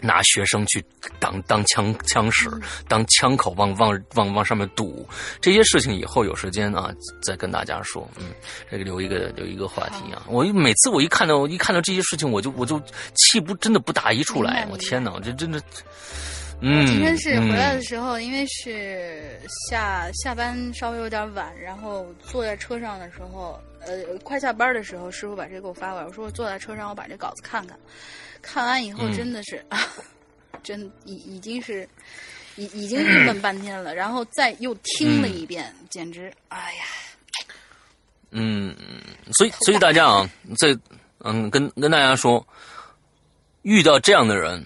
拿学生去当当枪枪使，当枪口往往往往上面堵，这些事情以后有时间啊再跟大家说。嗯，这个留一个留一个话题啊。我每次我一看到我一看到这些事情，我就我就气不真的不打一处来。我天哪，这真的。嗯。今天是回来的时候，因为是下下班稍微有点晚，然后坐在车上的时候，呃，快下班的时候，师傅把这个给我发过来，我说我坐在车上，我把这稿子看看。看完以后真的是，真已已经是，已已经郁闷半天了。然后再又听了一遍，简直，哎呀！嗯，所以所以大家啊，在嗯跟跟大家说，遇到这样的人，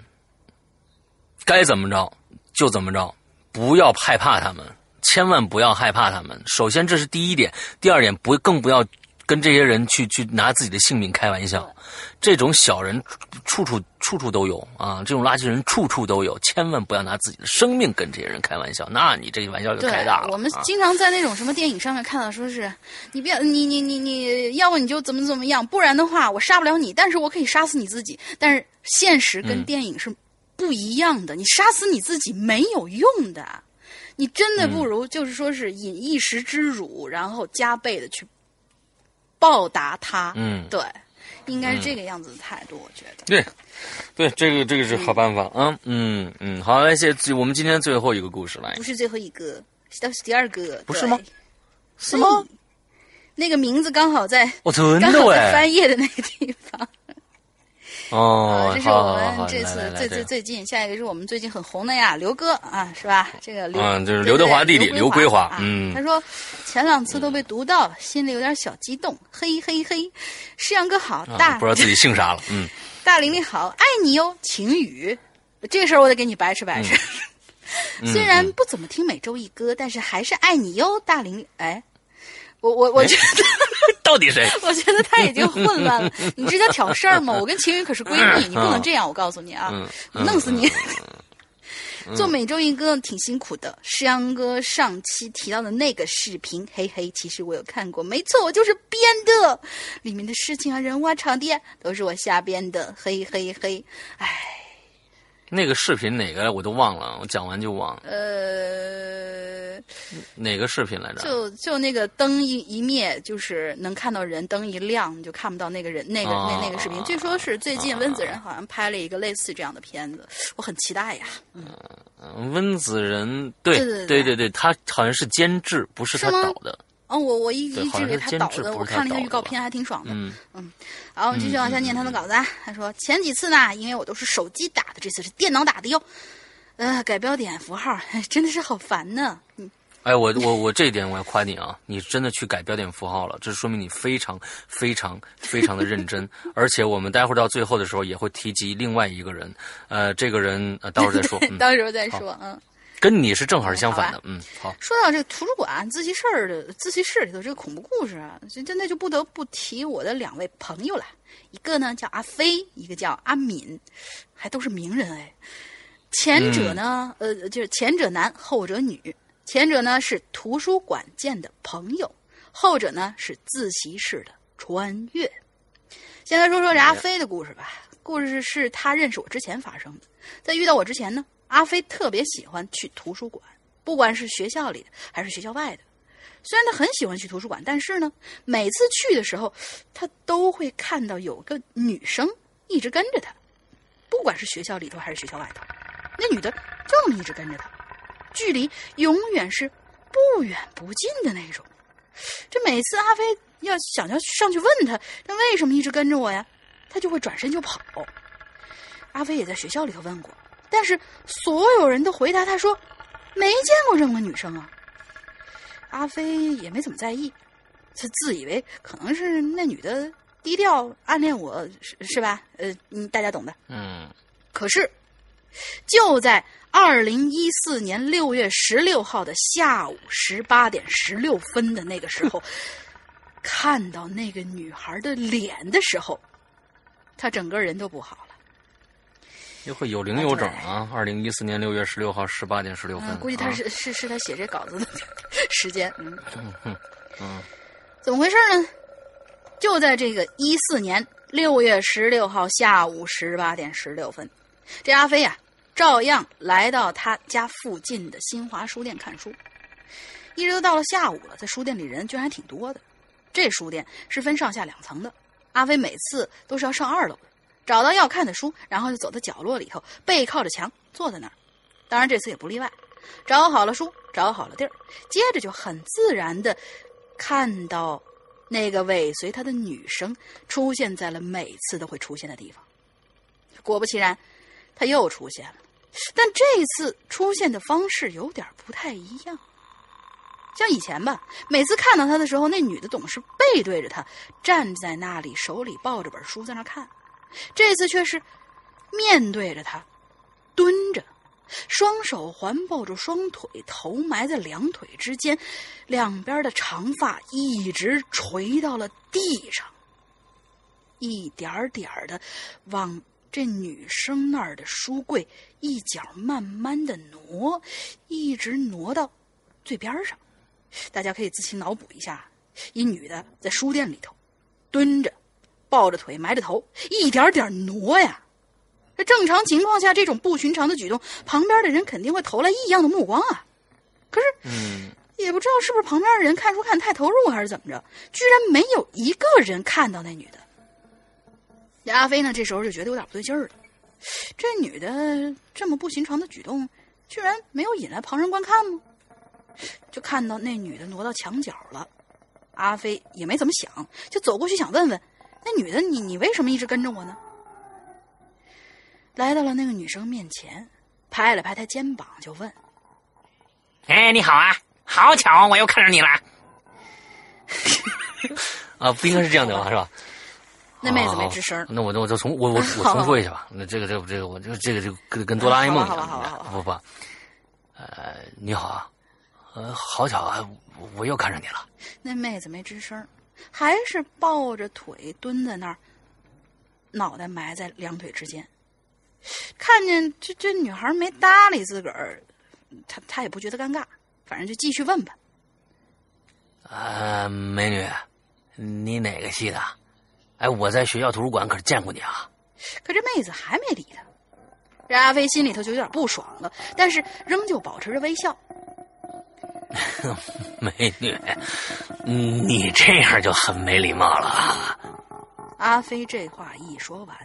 该怎么着就怎么着，不要害怕他们，千万不要害怕他们。首先这是第一点，第二点不更不要。跟这些人去去拿自己的性命开玩笑，这种小人处处处处都有啊！这种垃圾人处处都有，千万不要拿自己的生命跟这些人开玩笑，那你这玩笑就开大了。我们经常在那种什么电影上面看到，说是你不要你你你你要不你就怎么怎么样，不然的话我杀不了你，但是我可以杀死你自己。但是现实跟电影是不一样的，你杀死你自己没有用的，你真的不如就是说是饮一时之辱，然后加倍的去。报答他，嗯，对，应该是这个样子的态度，我觉得。对，对，这个这个是好办法啊，嗯嗯，好，来，谢我们今天最后一个故事来，不是最后一个，倒是第二个，不是吗？是吗？那个名字刚好在，我真的刚好在翻页的那个地方。哦，这是我们这次最最最近，下一个是我们最近很红的呀，刘哥啊，是吧？这个刘，嗯，就是刘德华弟弟刘归华，嗯，他说前两次都被读到了，心里有点小激动，嘿嘿嘿。诗阳哥好，大不知道自己姓啥了，嗯，*laughs* 大玲玲好，爱你哟，晴雨，这事儿我得给你白吃白吃。虽然不怎么听每周一歌，但是还是爱你哟，大玲玲。哎，我我我觉得。到底谁？*laughs* 我觉得他已经混乱了。*laughs* 你这叫挑事儿吗？我跟晴雨可是闺蜜，你不能这样。我告诉你啊，弄死你！*laughs* 做每周一哥挺辛苦的。诗阳哥上期提到的那个视频，嘿嘿，其实我有看过，没错，我就是编的。里面的事情啊、人物啊、场地啊，都是我瞎编的，嘿嘿嘿。唉，那个视频哪个我都忘了，我讲完就忘了。呃。哪个视频来着？就就那个灯一一灭，就是能看到人；灯一亮，你就看不到那个人。那个那那个视频，据说是最近温子仁好像拍了一个类似这样的片子，我很期待呀。嗯，温子仁，对对对对对，他好像是监制，不是他导的。哦，我我一一直给他导的，我看了一个预告片，还挺爽的。嗯嗯，好，我们继续往下念他的稿子。他说前几次呢，因为我都是手机打的，这次是电脑打的哟。呃，改标点符号，*laughs* 真的是好烦呢。嗯。哎，我我我这一点我要夸你啊！你真的去改标点符号了，这说明你非常非常非常的认真。*laughs* 而且我们待会儿到最后的时候也会提及另外一个人，呃，这个人呃，到时候再说。到时候再说，嗯。跟你是正好是相反的，嗯，好。说到这个图书馆自习室的自习室里头这个恐怖故事啊，真的就不得不提我的两位朋友了。一个呢叫阿飞，一个叫阿敏，还都是名人哎。前者呢，呃，就是前者男，后者女。前者呢是图书馆见的朋友，后者呢是自习室的穿越。先来说说这阿飞的故事吧。故事是他认识我之前发生的。在遇到我之前呢，阿飞特别喜欢去图书馆，不管是学校里的还是学校外的。虽然他很喜欢去图书馆，但是呢，每次去的时候，他都会看到有个女生一直跟着他，不管是学校里头还是学校外头，那女的就那么一直跟着他。距离永远是不远不近的那种。这每次阿飞要想要上去问他，他为什么一直跟着我呀？他就会转身就跑。阿飞也在学校里头问过，但是所有人都回答他说没见过这么女生啊。阿飞也没怎么在意，他自以为可能是那女的低调暗恋我是是吧？呃，大家懂的。嗯。可是就在。二零一四年六月十六号的下午十八点十六分的那个时候，*laughs* 看到那个女孩的脸的时候，他整个人都不好了。又会有零有整啊！二零一四年六月十六号十八点十六分，估计他是是是他写这稿子的 *laughs* 时间。嗯嗯 *laughs* 嗯，怎么回事呢？就在这个一四年六月十六号下午十八点十六分，这阿飞呀。照样来到他家附近的新华书店看书，一直都到了下午了，在书店里人居然还挺多的。这书店是分上下两层的，阿飞每次都是要上二楼的，找到要看的书，然后就走到角落里头，背靠着墙坐在那儿。当然这次也不例外，找好了书，找好了地儿，接着就很自然的看到那个尾随他的女生出现在了每次都会出现的地方。果不其然。他又出现了，但这次出现的方式有点不太一样。像以前吧，每次看到他的时候，那女的总是背对着他站在那里，手里抱着本书在那看。这次却是面对着他，蹲着，双手环抱住双腿，头埋在两腿之间，两边的长发一直垂到了地上，一点点的往。这女生那儿的书柜一角慢慢的挪，一直挪到最边上。大家可以自行脑补一下：一女的在书店里头蹲着，抱着腿，埋着头，一点点挪呀。这正常情况下，这种不寻常的举动，旁边的人肯定会投来异样的目光啊。可是，嗯，也不知道是不是旁边的人看书看太投入，还是怎么着，居然没有一个人看到那女的。这阿飞呢，这时候就觉得有点不对劲儿了。这女的这么不寻常的举动，居然没有引来旁人观看吗？就看到那女的挪到墙角了。阿飞也没怎么想，就走过去想问问那女的：“你你为什么一直跟着我呢？”来到了那个女生面前，拍了拍她肩膀，就问：“哎，你好啊，好巧，我又看上你了。*laughs* ”啊，不应该是这样的吧？是吧？那妹子没吱声。那我那我就重我我 *laughs* 我重说一下吧。那这个这个这个我就这个就跟跟哆啦 A 梦一样。不不，呃，你好啊，呃，好巧啊，我又看上你了。那妹子没吱声，还是抱着腿蹲在那儿，脑袋埋在两腿之间。看见这这女孩没搭理自个儿，他他也不觉得尴尬，反正就继续问吧。啊，美女，你哪个系的？哎，我在学校图书馆可是见过你啊。可这妹子还没理他，这阿飞心里头就有点不爽了，但是仍旧保持着微笑。*laughs* 美女，你这样就很没礼貌了。阿飞这话一说完。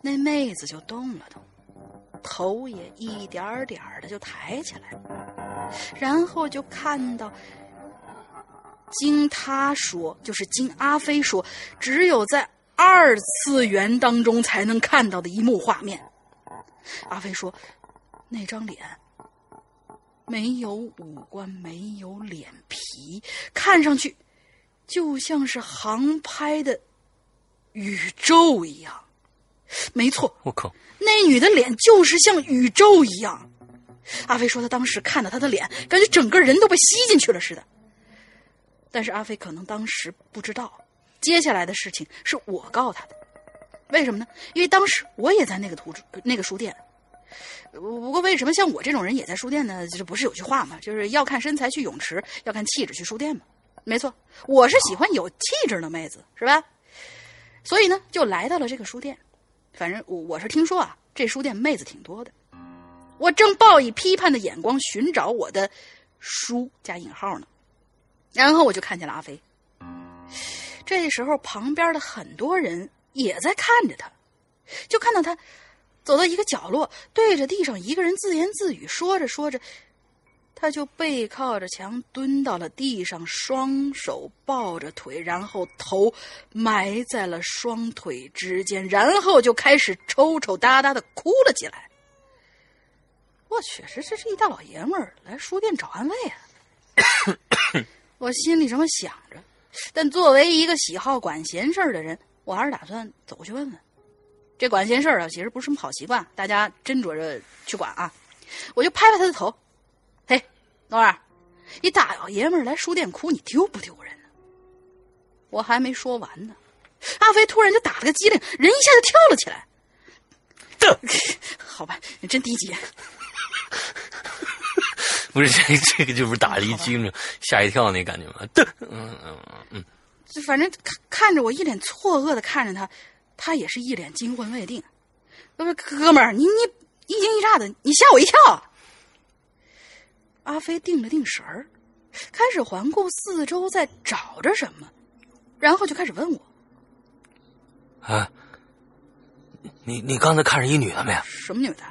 那妹子就动了动，头也一点点的就抬起来，然后就看到，经他说，就是经阿飞说，只有在二次元当中才能看到的一幕画面。阿飞说，那张脸没有五官，没有脸皮，看上去就像是航拍的宇宙一样。没错，我靠，那女的脸就是像宇宙一样。阿飞说他当时看到她的脸，感觉整个人都被吸进去了似的。但是阿飞可能当时不知道，接下来的事情是我告他的。为什么呢？因为当时我也在那个图书那个书店。不过为什么像我这种人也在书店呢？这不是有句话吗？就是要看身材去泳池，要看气质去书店嘛。没错，我是喜欢有气质的妹子，是吧？所以呢，就来到了这个书店。反正我我是听说啊，这书店妹子挺多的。我正抱以批判的眼光寻找我的书加引号呢，然后我就看见了阿飞。这时候旁边的很多人也在看着他，就看到他走到一个角落，对着地上一个人自言自语，说着说着。他就背靠着墙蹲到了地上，双手抱着腿，然后头埋在了双腿之间，然后就开始抽抽搭搭的哭了起来。我去，这这是一大老爷们儿来书店找安慰啊！我心里这么想着，但作为一个喜好管闲事儿的人，我还是打算走过去问问。这管闲事儿啊，其实不是什么好习惯，大家斟酌着去管啊！我就拍拍他的头。嘿诺儿，一大老爷们儿来书店哭，你丢不丢人呢？我还没说完呢，阿飞突然就打了个激灵，人一下就跳了起来。的，*laughs* 好吧，你真低级。*laughs* 不是这这个，就不是打了一激灵，吓一跳那感觉吗？的，嗯嗯嗯，就反正看看着我一脸错愕的看着他，他也是一脸惊魂未定。不是哥们儿，你你一惊一乍的，你吓我一跳。阿飞定了定神儿，开始环顾四周，在找着什么，然后就开始问我：“啊，你你刚才看着一女的没？什么女的？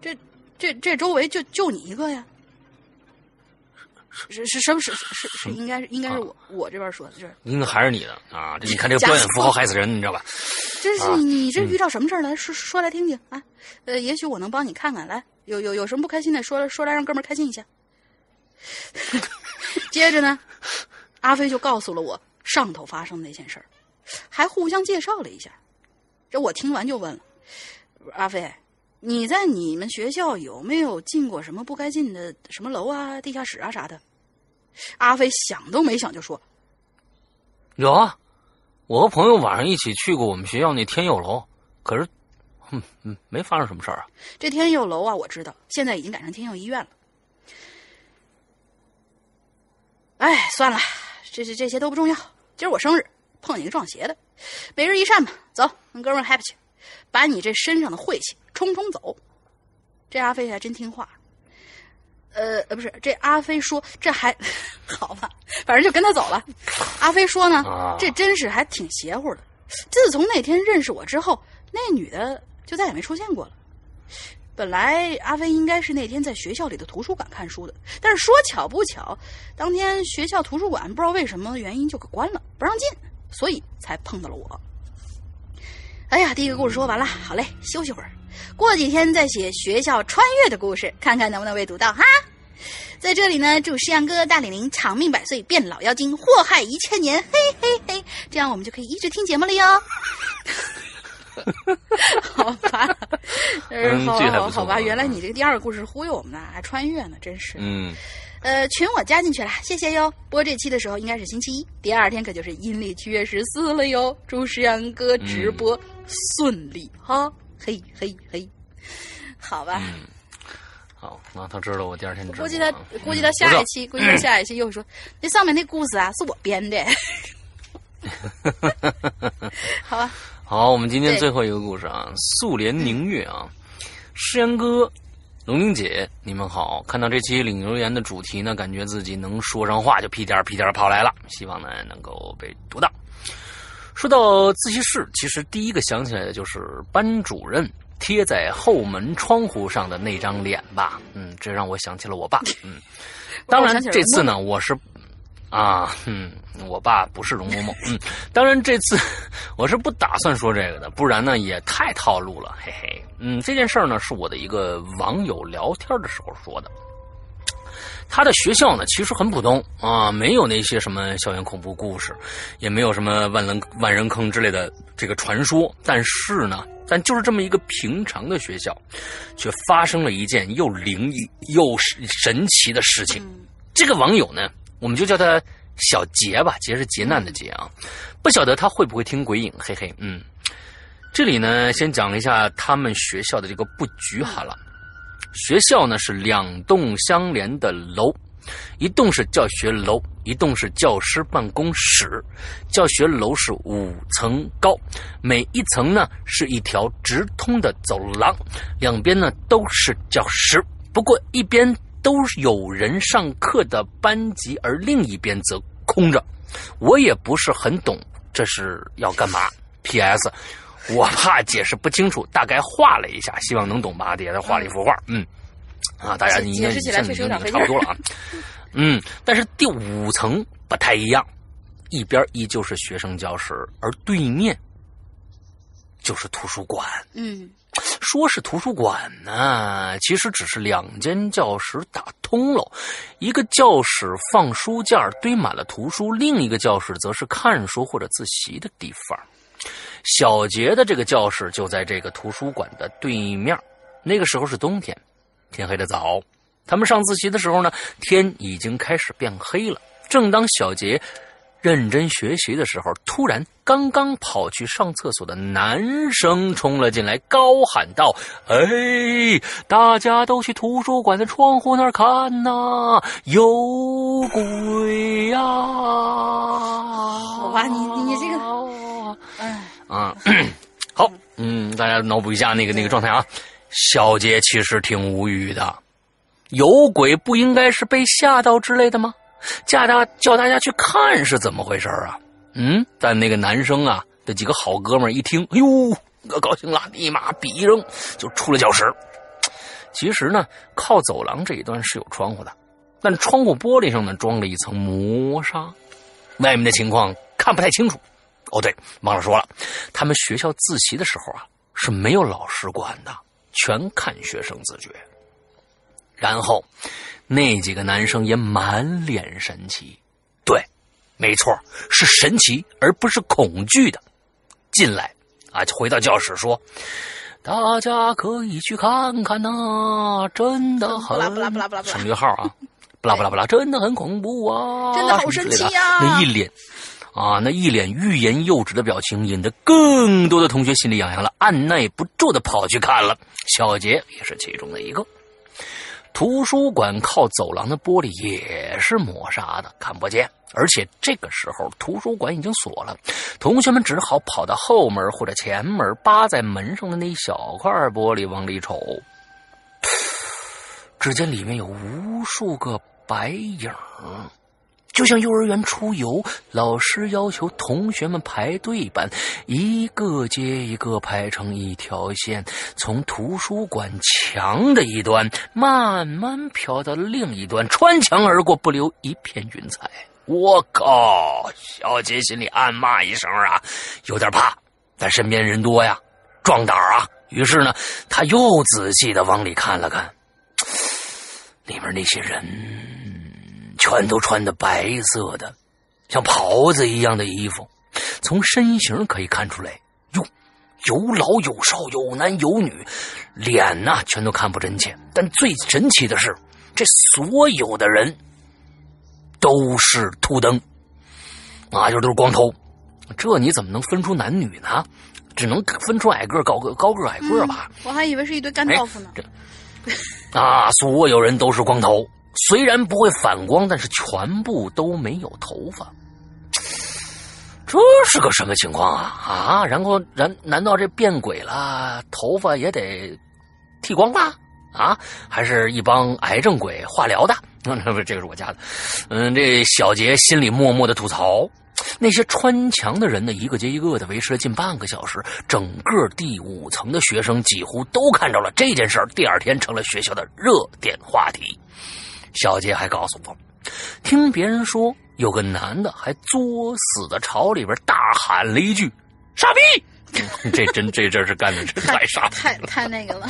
这这这周围就就你一个呀？是是什么？是是是应该是应该是我我这边说的，就是应该还是你的啊！这你看这个标点符号害死人，你知道吧？这是你你这遇到什么事儿了？说说来听听啊！呃，也许我能帮你看看来。”有有有什么不开心的，说说来让哥们儿开心一下。*laughs* 接着呢，阿飞就告诉了我上头发生的那件事儿，还互相介绍了一下。这我听完就问了：“阿飞，你在你们学校有没有进过什么不该进的什么楼啊、地下室啊啥的？”阿飞想都没想就说：“有啊，我和朋友晚上一起去过我们学校那天佑楼，可是……”嗯嗯，没发生什么事儿啊。这天佑楼啊，我知道，现在已经改成天佑医院了。哎，算了，这这这些都不重要。今儿我生日，碰见个撞邪的，每日一善吧。走，跟哥们儿 happy 去，把你这身上的晦气冲冲走。这阿飞还真听话。呃呃，不是，这阿飞说这还 *laughs* 好吧，反正就跟他走了。阿飞说呢，这真是还挺邪乎的。自从那天认识我之后，那女的。就再也没出现过了。本来阿飞应该是那天在学校里的图书馆看书的，但是说巧不巧，当天学校图书馆不知道为什么原因就给关了，不让进，所以才碰到了我。哎呀，第一个故事说完了，好嘞，休息会儿，过几天再写学校穿越的故事，看看能不能被读到哈。在这里呢，祝诗阳哥、大李玲长命百岁，变老妖精，祸害一千年，嘿嘿嘿，这样我们就可以一直听节目了哟。*laughs* 好吧，嗯，好好好吧，原来你这个第二个故事忽悠我们呢，还穿越呢，真是。嗯。呃，群我加进去了，谢谢哟。播这期的时候应该是星期一，第二天可就是阴历七月十四了哟。祝石阳哥直播顺利哈，嘿嘿嘿，好吧。好，那他知道我第二天估计他估计他下一期，估计他下一期又说 *laughs* 那上面那故事啊是我编的。*laughs* 好吧。好，我们今天最后一个故事啊，素莲凝月啊，诗阳哥。龙英姐，你们好！看到这期领留言的主题呢，感觉自己能说上话，就屁颠屁颠跑来了。希望呢能够被读到。说到自习室，其实第一个想起来的就是班主任贴在后门窗户上的那张脸吧。嗯，这让我想起了我爸。嗯，*laughs* 当然这次呢，我是。啊，嗯，我爸不是容嬷嬷，嗯，当然这次我是不打算说这个的，不然呢也太套路了，嘿嘿，嗯，这件事儿呢是我的一个网友聊天的时候说的，他的学校呢其实很普通啊，没有那些什么校园恐怖故事，也没有什么万人万人坑之类的这个传说，但是呢，但就是这么一个平常的学校，却发生了一件又灵异又神奇的事情，这个网友呢。我们就叫他小杰吧，杰是劫难的劫啊。不晓得他会不会听鬼影，嘿嘿。嗯，这里呢，先讲一下他们学校的这个布局好了。学校呢是两栋相连的楼，一栋是教学楼，一栋是教师办公室。教学楼是五层高，每一层呢是一条直通的走廊，两边呢都是教室，不过一边。都有人上课的班级，而另一边则空着。我也不是很懂这是要干嘛。P.S. *laughs* 我怕解释不清楚，大概画了一下，希望能懂吧。底下画了一幅画，嗯，啊，大家你解释起来确实有差不多了啊。*laughs* 嗯，但是第五层不太一样，一边依旧是学生教室，而对面就是图书馆。嗯。说是图书馆呢，其实只是两间教室打通了，一个教室放书架堆满了图书，另一个教室则是看书或者自习的地方。小杰的这个教室就在这个图书馆的对面。那个时候是冬天，天黑的早。他们上自习的时候呢，天已经开始变黑了。正当小杰。认真学习的时候，突然，刚刚跑去上厕所的男生冲了进来，高喊道：“哎，大家都去图书馆的窗户那儿看呐，有鬼呀！”好吧，你你你这个，哎，啊，*clears throat* 好，嗯，大家脑补一下那个那个状态啊。小杰其实挺无语的，有鬼不应该是被吓到之类的吗？叫大叫大家去看是怎么回事啊？嗯，但那个男生啊的几个好哥们一听，哎呦，可高兴了，立马笔一扔就出了教室。其实呢，靠走廊这一端是有窗户的，但窗户玻璃上呢装了一层磨砂，外面的情况看不太清楚。哦，对，忘了说了，他们学校自习的时候啊是没有老师管的，全看学生自觉。然后。那几个男生也满脸神奇，对，没错，是神奇而不是恐惧的。进来啊，回到教室说：“大家可以去看看呐，真的很省略号啊，不啦不啦不啦，真的很恐怖啊，真的好神奇啊！那一脸啊，那一脸欲言又止的表情，引得更多的同学心里痒痒了，按耐不住的跑去看了。小杰也是其中的一个。图书馆靠走廊的玻璃也是磨砂的，看不见。而且这个时候图书馆已经锁了，同学们只好跑到后门或者前门，扒在门上的那一小块玻璃往里瞅。只见里面有无数个白影。就像幼儿园出游，老师要求同学们排队般，一个接一个排成一条线，从图书馆墙的一端慢慢飘到另一端，穿墙而过，不留一片云彩。我靠！小杰心里暗骂一声啊，有点怕，但身边人多呀，壮胆啊！于是呢，他又仔细的往里看了看，里面那些人全都穿的白色的，像袍子一样的衣服，从身形可以看出来，哟，有老有少，有男有女，脸呐全都看不真切。但最神奇的是，这所有的人都是秃灯，啊，就都是光头。这你怎么能分出男女呢？只能分出矮个高个高个矮个吧。我还以为是一堆干豆腐呢。啊，所有人都是光头，虽然不会反光，但是全部都没有头发。这是个什么情况啊？啊，然后然难道这变鬼了，头发也得剃光了啊？还是一帮癌症鬼化疗的？那 *laughs* 不，这个是我家的。嗯，这小杰心里默默的吐槽。那些穿墙的人呢，一个接一个的维持了近半个小时，整个第五层的学生几乎都看到了这件事儿。第二天成了学校的热点话题。小杰还告诉我，听别人说有个男的还作死的朝里边大喊了一句“傻逼 *laughs* ”，这真这真是干的是太傻，太太那个了。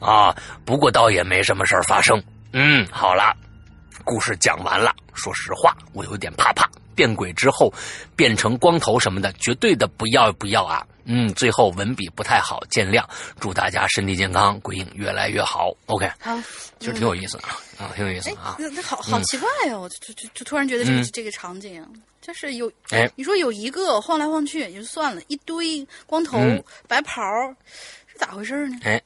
啊，不过倒也没什么事儿发生。嗯，好了，故事讲完了。说实话，我有点怕怕。变鬼之后，变成光头什么的，绝对的不要不要啊！嗯，最后文笔不太好，见谅。祝大家身体健康，鬼影越来越好。OK，好，其实挺有意思的啊，挺有意思啊。那那好好奇怪呀，我就就就突然觉得这个这个场景，就是有哎，你说有一个晃来晃去也就算了，一堆光头白袍，是咋回事呢？哎，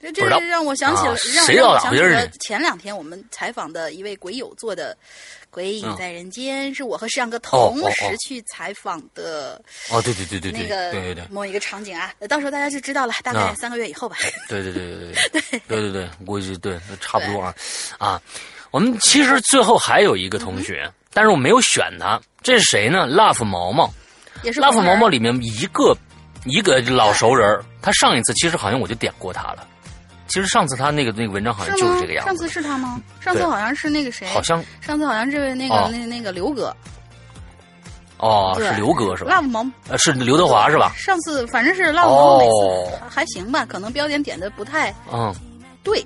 这这是让我想起了让我想起了前两天我们采访的一位鬼友做的鬼影在人间是我和摄像哥同时去采访的哦对对对对对对对对。某一个场景啊到时候大家就知道了大概三个月以后吧。对对对对对对。对。对 *laughs* 估计对差不多啊。啊我们其实最后还有一个同学但是我没有选他这是谁呢？辣府毛毛。也是辣府毛毛里面一个一个老熟人他上一次其实好像我就点过他了。其实上次他那个那个文章好像就是这个样子。上次是他吗？上次好像是那个谁？好像上次好像这位那个那那个刘哥。哦，是刘哥是吧？Love 毛呃是刘德华是吧？上次反正是 Love 毛每次还行吧，可能标点点的不太嗯对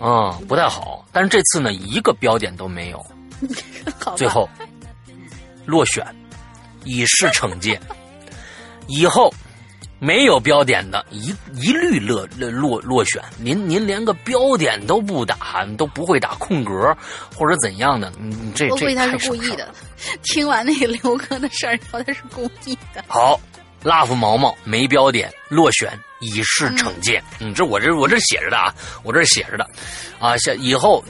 嗯不太好，但是这次呢一个标点都没有，*laughs* 最后落选，以示惩戒，以后。没有标点的，一一律落落落选。您您连个标点都不打，都不会打空格或者怎样的，你这这估计他是故意的。听完那个刘哥的事儿，他是故意的。好，love 毛毛没标点落选，以示惩戒。嗯，这我这我这写着的啊，我这写着的啊，下以后。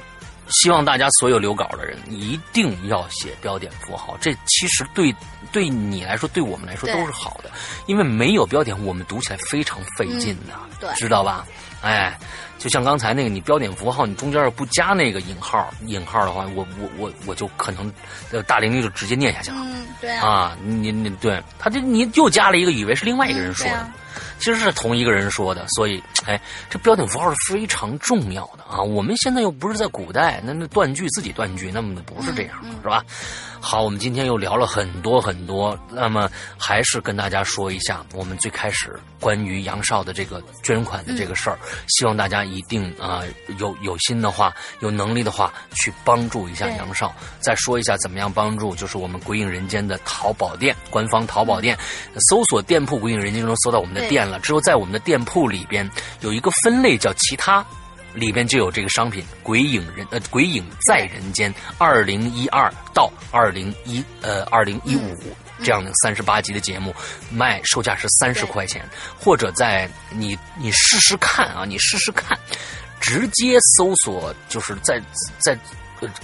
希望大家所有留稿的人一定要写标点符号，这其实对对你来说，对我们来说都是好的，因为没有标点，我们读起来非常费劲的，知道吧？哎，就像刚才那个，你标点符号，你中间要不加那个引号，引号的话，我我我我就可能大玲玲就直接念下去了。嗯，对啊，你你对，他这你又加了一个，以为是另外一个人说的。其实是同一个人说的，所以，*tsk* 哎，这标点符号是非常重要的啊！我们现在又不是在古代，那那断句自己断句，那么不是这样，是吧？好，我们今天又聊了很多很多，那么还是跟大家说一下，我们最开始关于杨少的这个捐款的这个事儿，希望大家一定啊有有心的话，有能力的话去帮助一下杨少。再说一下怎么样帮助，就是我们鬼影人间的淘宝店，官方淘宝店，搜索店铺“鬼影人间”中搜到我们的店了，之后在我们的店铺里边有一个分类叫其他。里边就有这个商品《鬼影人》呃，《鬼影在人间》二零一二到二零一呃二零一五这样的三十八集的节目，卖售价是三十块钱，或者在你你试试看啊，你试试看，直接搜索就是在在。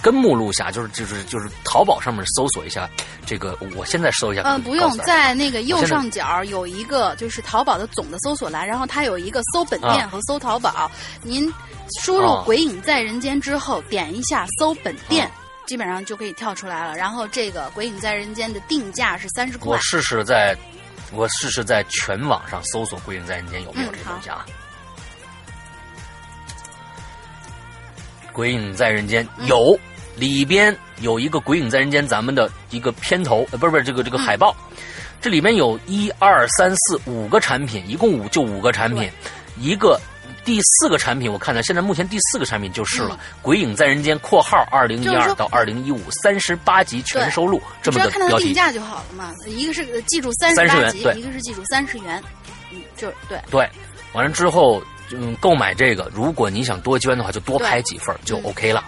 跟目录下，就是就是就是淘宝上面搜索一下这个，我现在搜一下。嗯，不用，在那个右上角有一个就是淘宝的总的搜索栏，然后它有一个搜本店和搜淘宝。您输入“鬼影在人间”之后，点一下搜本店，基本上就可以跳出来了。然后这个“鬼影在人间”的定价是三十块。我试试在，我试试在全网上搜索“鬼影在人间”有没有这东西啊？鬼影在人间。有，里边有一个《鬼影在人间》咱们的一个片头，呃，不是不是这个这个海报，这里面有一二三四五个产品，一共五就五个产品，一个第四个产品我看到现在目前第四个产品就是了，《鬼影在人间》（括号二零一二到二零一五三十八集全收录）这么个标题。定价就好了嘛，一个是记住三十八集，一个是记住三十元，嗯，就对。对，完了之后。嗯，购买这个，如果你想多捐的话，就多拍几份就 OK 了。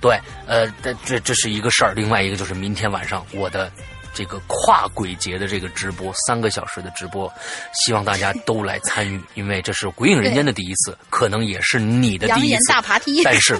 对，呃，这这这是一个事儿。另外一个就是明天晚上我的这个跨鬼节的这个直播，三个小时的直播，希望大家都来参与，因为这是鬼影人间的第一次，可能也是你的第一次。大爬梯，但是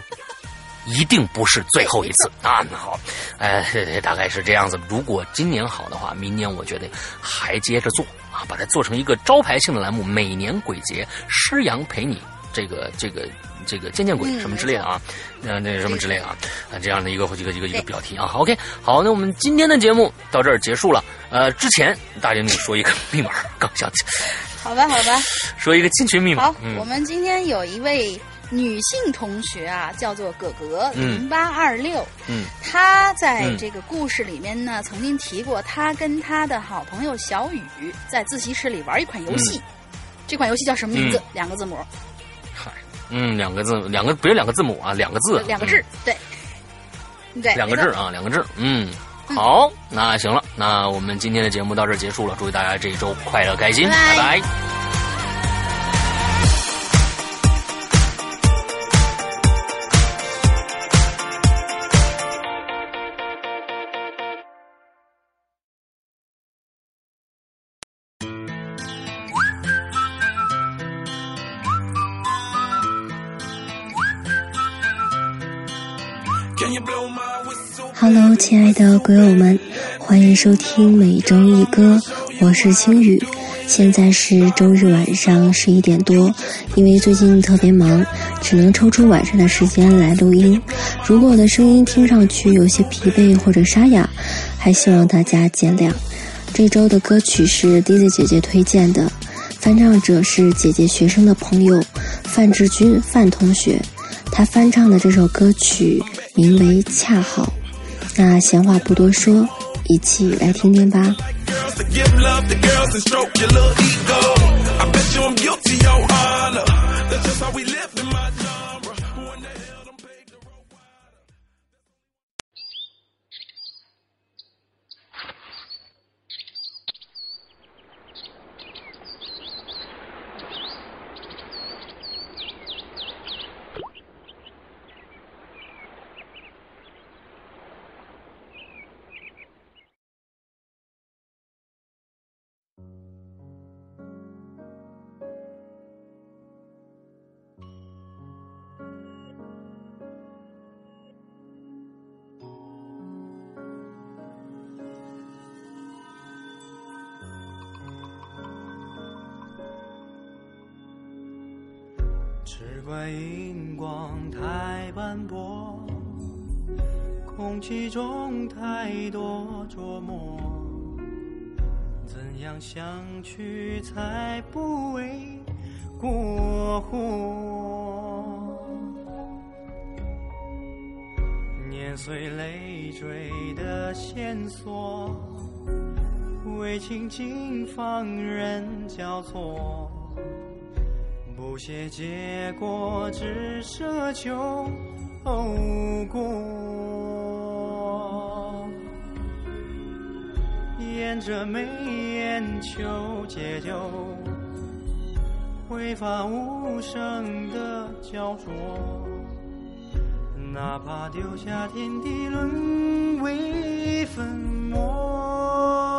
一定不是最后一次啊！好，哎，*laughs* 大概是这样子。如果今年好的话，明年我觉得还接着做。啊，把它做成一个招牌性的栏目，每年鬼节，师阳陪你，这个这个这个见见鬼什么之类的啊，那那什么之类的啊，啊这样的一个一个一个一个标题啊。OK，好，那我们今天的节目到这儿结束了。呃，之前大玲玲说一个 *laughs* 密码，刚想起。好吧，好吧。说一个进群密码。好，我们今天有一位。女性同学啊，叫做葛格零八二六。嗯，她在这个故事里面呢，曾经提过，她跟她的好朋友小雨在自习室里玩一款游戏。这款游戏叫什么名字？两个字母。嗨，嗯，两个字，两个不是两个字母啊，两个字，两个字，对，对，两个字啊，两个字。嗯，好，那行了，那我们今天的节目到这结束了，祝大家这一周快乐开心，拜拜。Hello，亲爱的鬼友们，欢迎收听每周一歌，我是青雨。现在是周日晚上十一点多，因为最近特别忙，只能抽出晚上的时间来录音。如果我的声音听上去有些疲惫或者沙哑，还希望大家见谅。这周的歌曲是 Dizzy 姐姐推荐的，翻唱者是姐姐学生的朋友范志军范同学，他翻唱的这首歌曲名为《恰好》。那闲话不多说，一起来听听吧。其中太多琢磨，怎样相去才不为过火？碾碎累赘的线索，为情景放任交错。不屑结果，只奢求后果。看着眉眼求解救，挥发无声的焦灼。哪怕丢下天地，沦为粉末。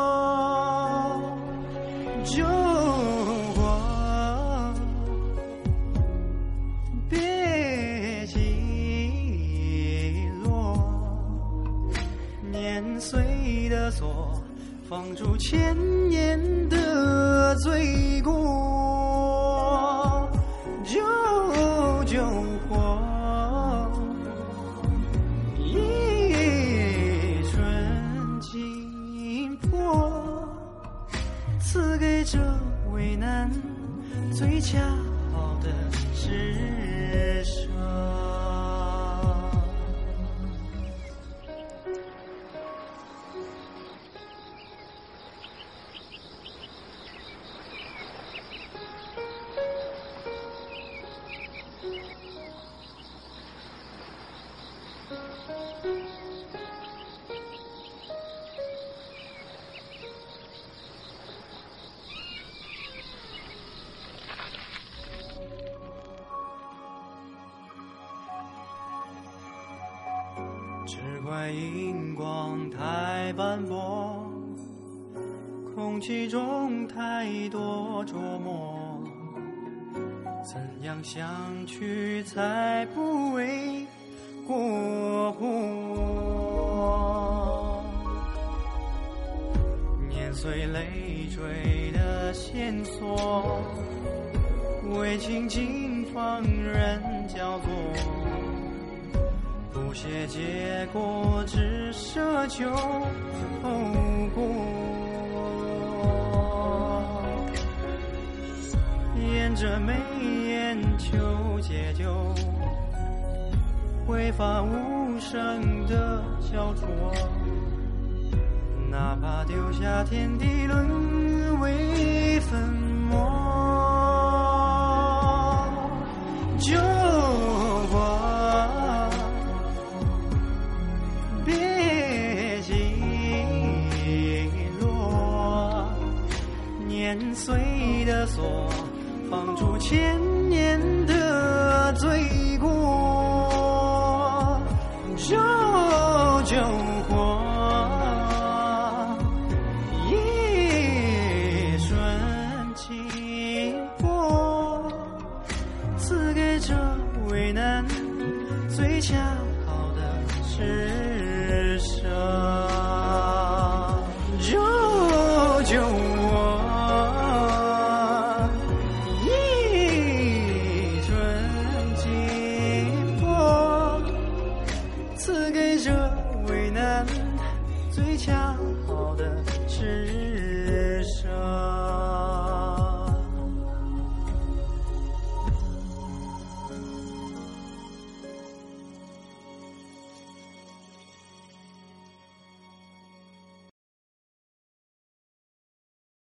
放逐千年的罪过，救救火，一春惊破，赐给这为难最恰好的时。其中太多琢磨，怎样相去才不为过火？年岁累赘的线索，为情尽放任交错。不屑结果，只奢求后果。沿着眉眼求解救，挥发无声的焦灼。哪怕丢下天地，沦为粉末。的锁，放逐千年的罪过，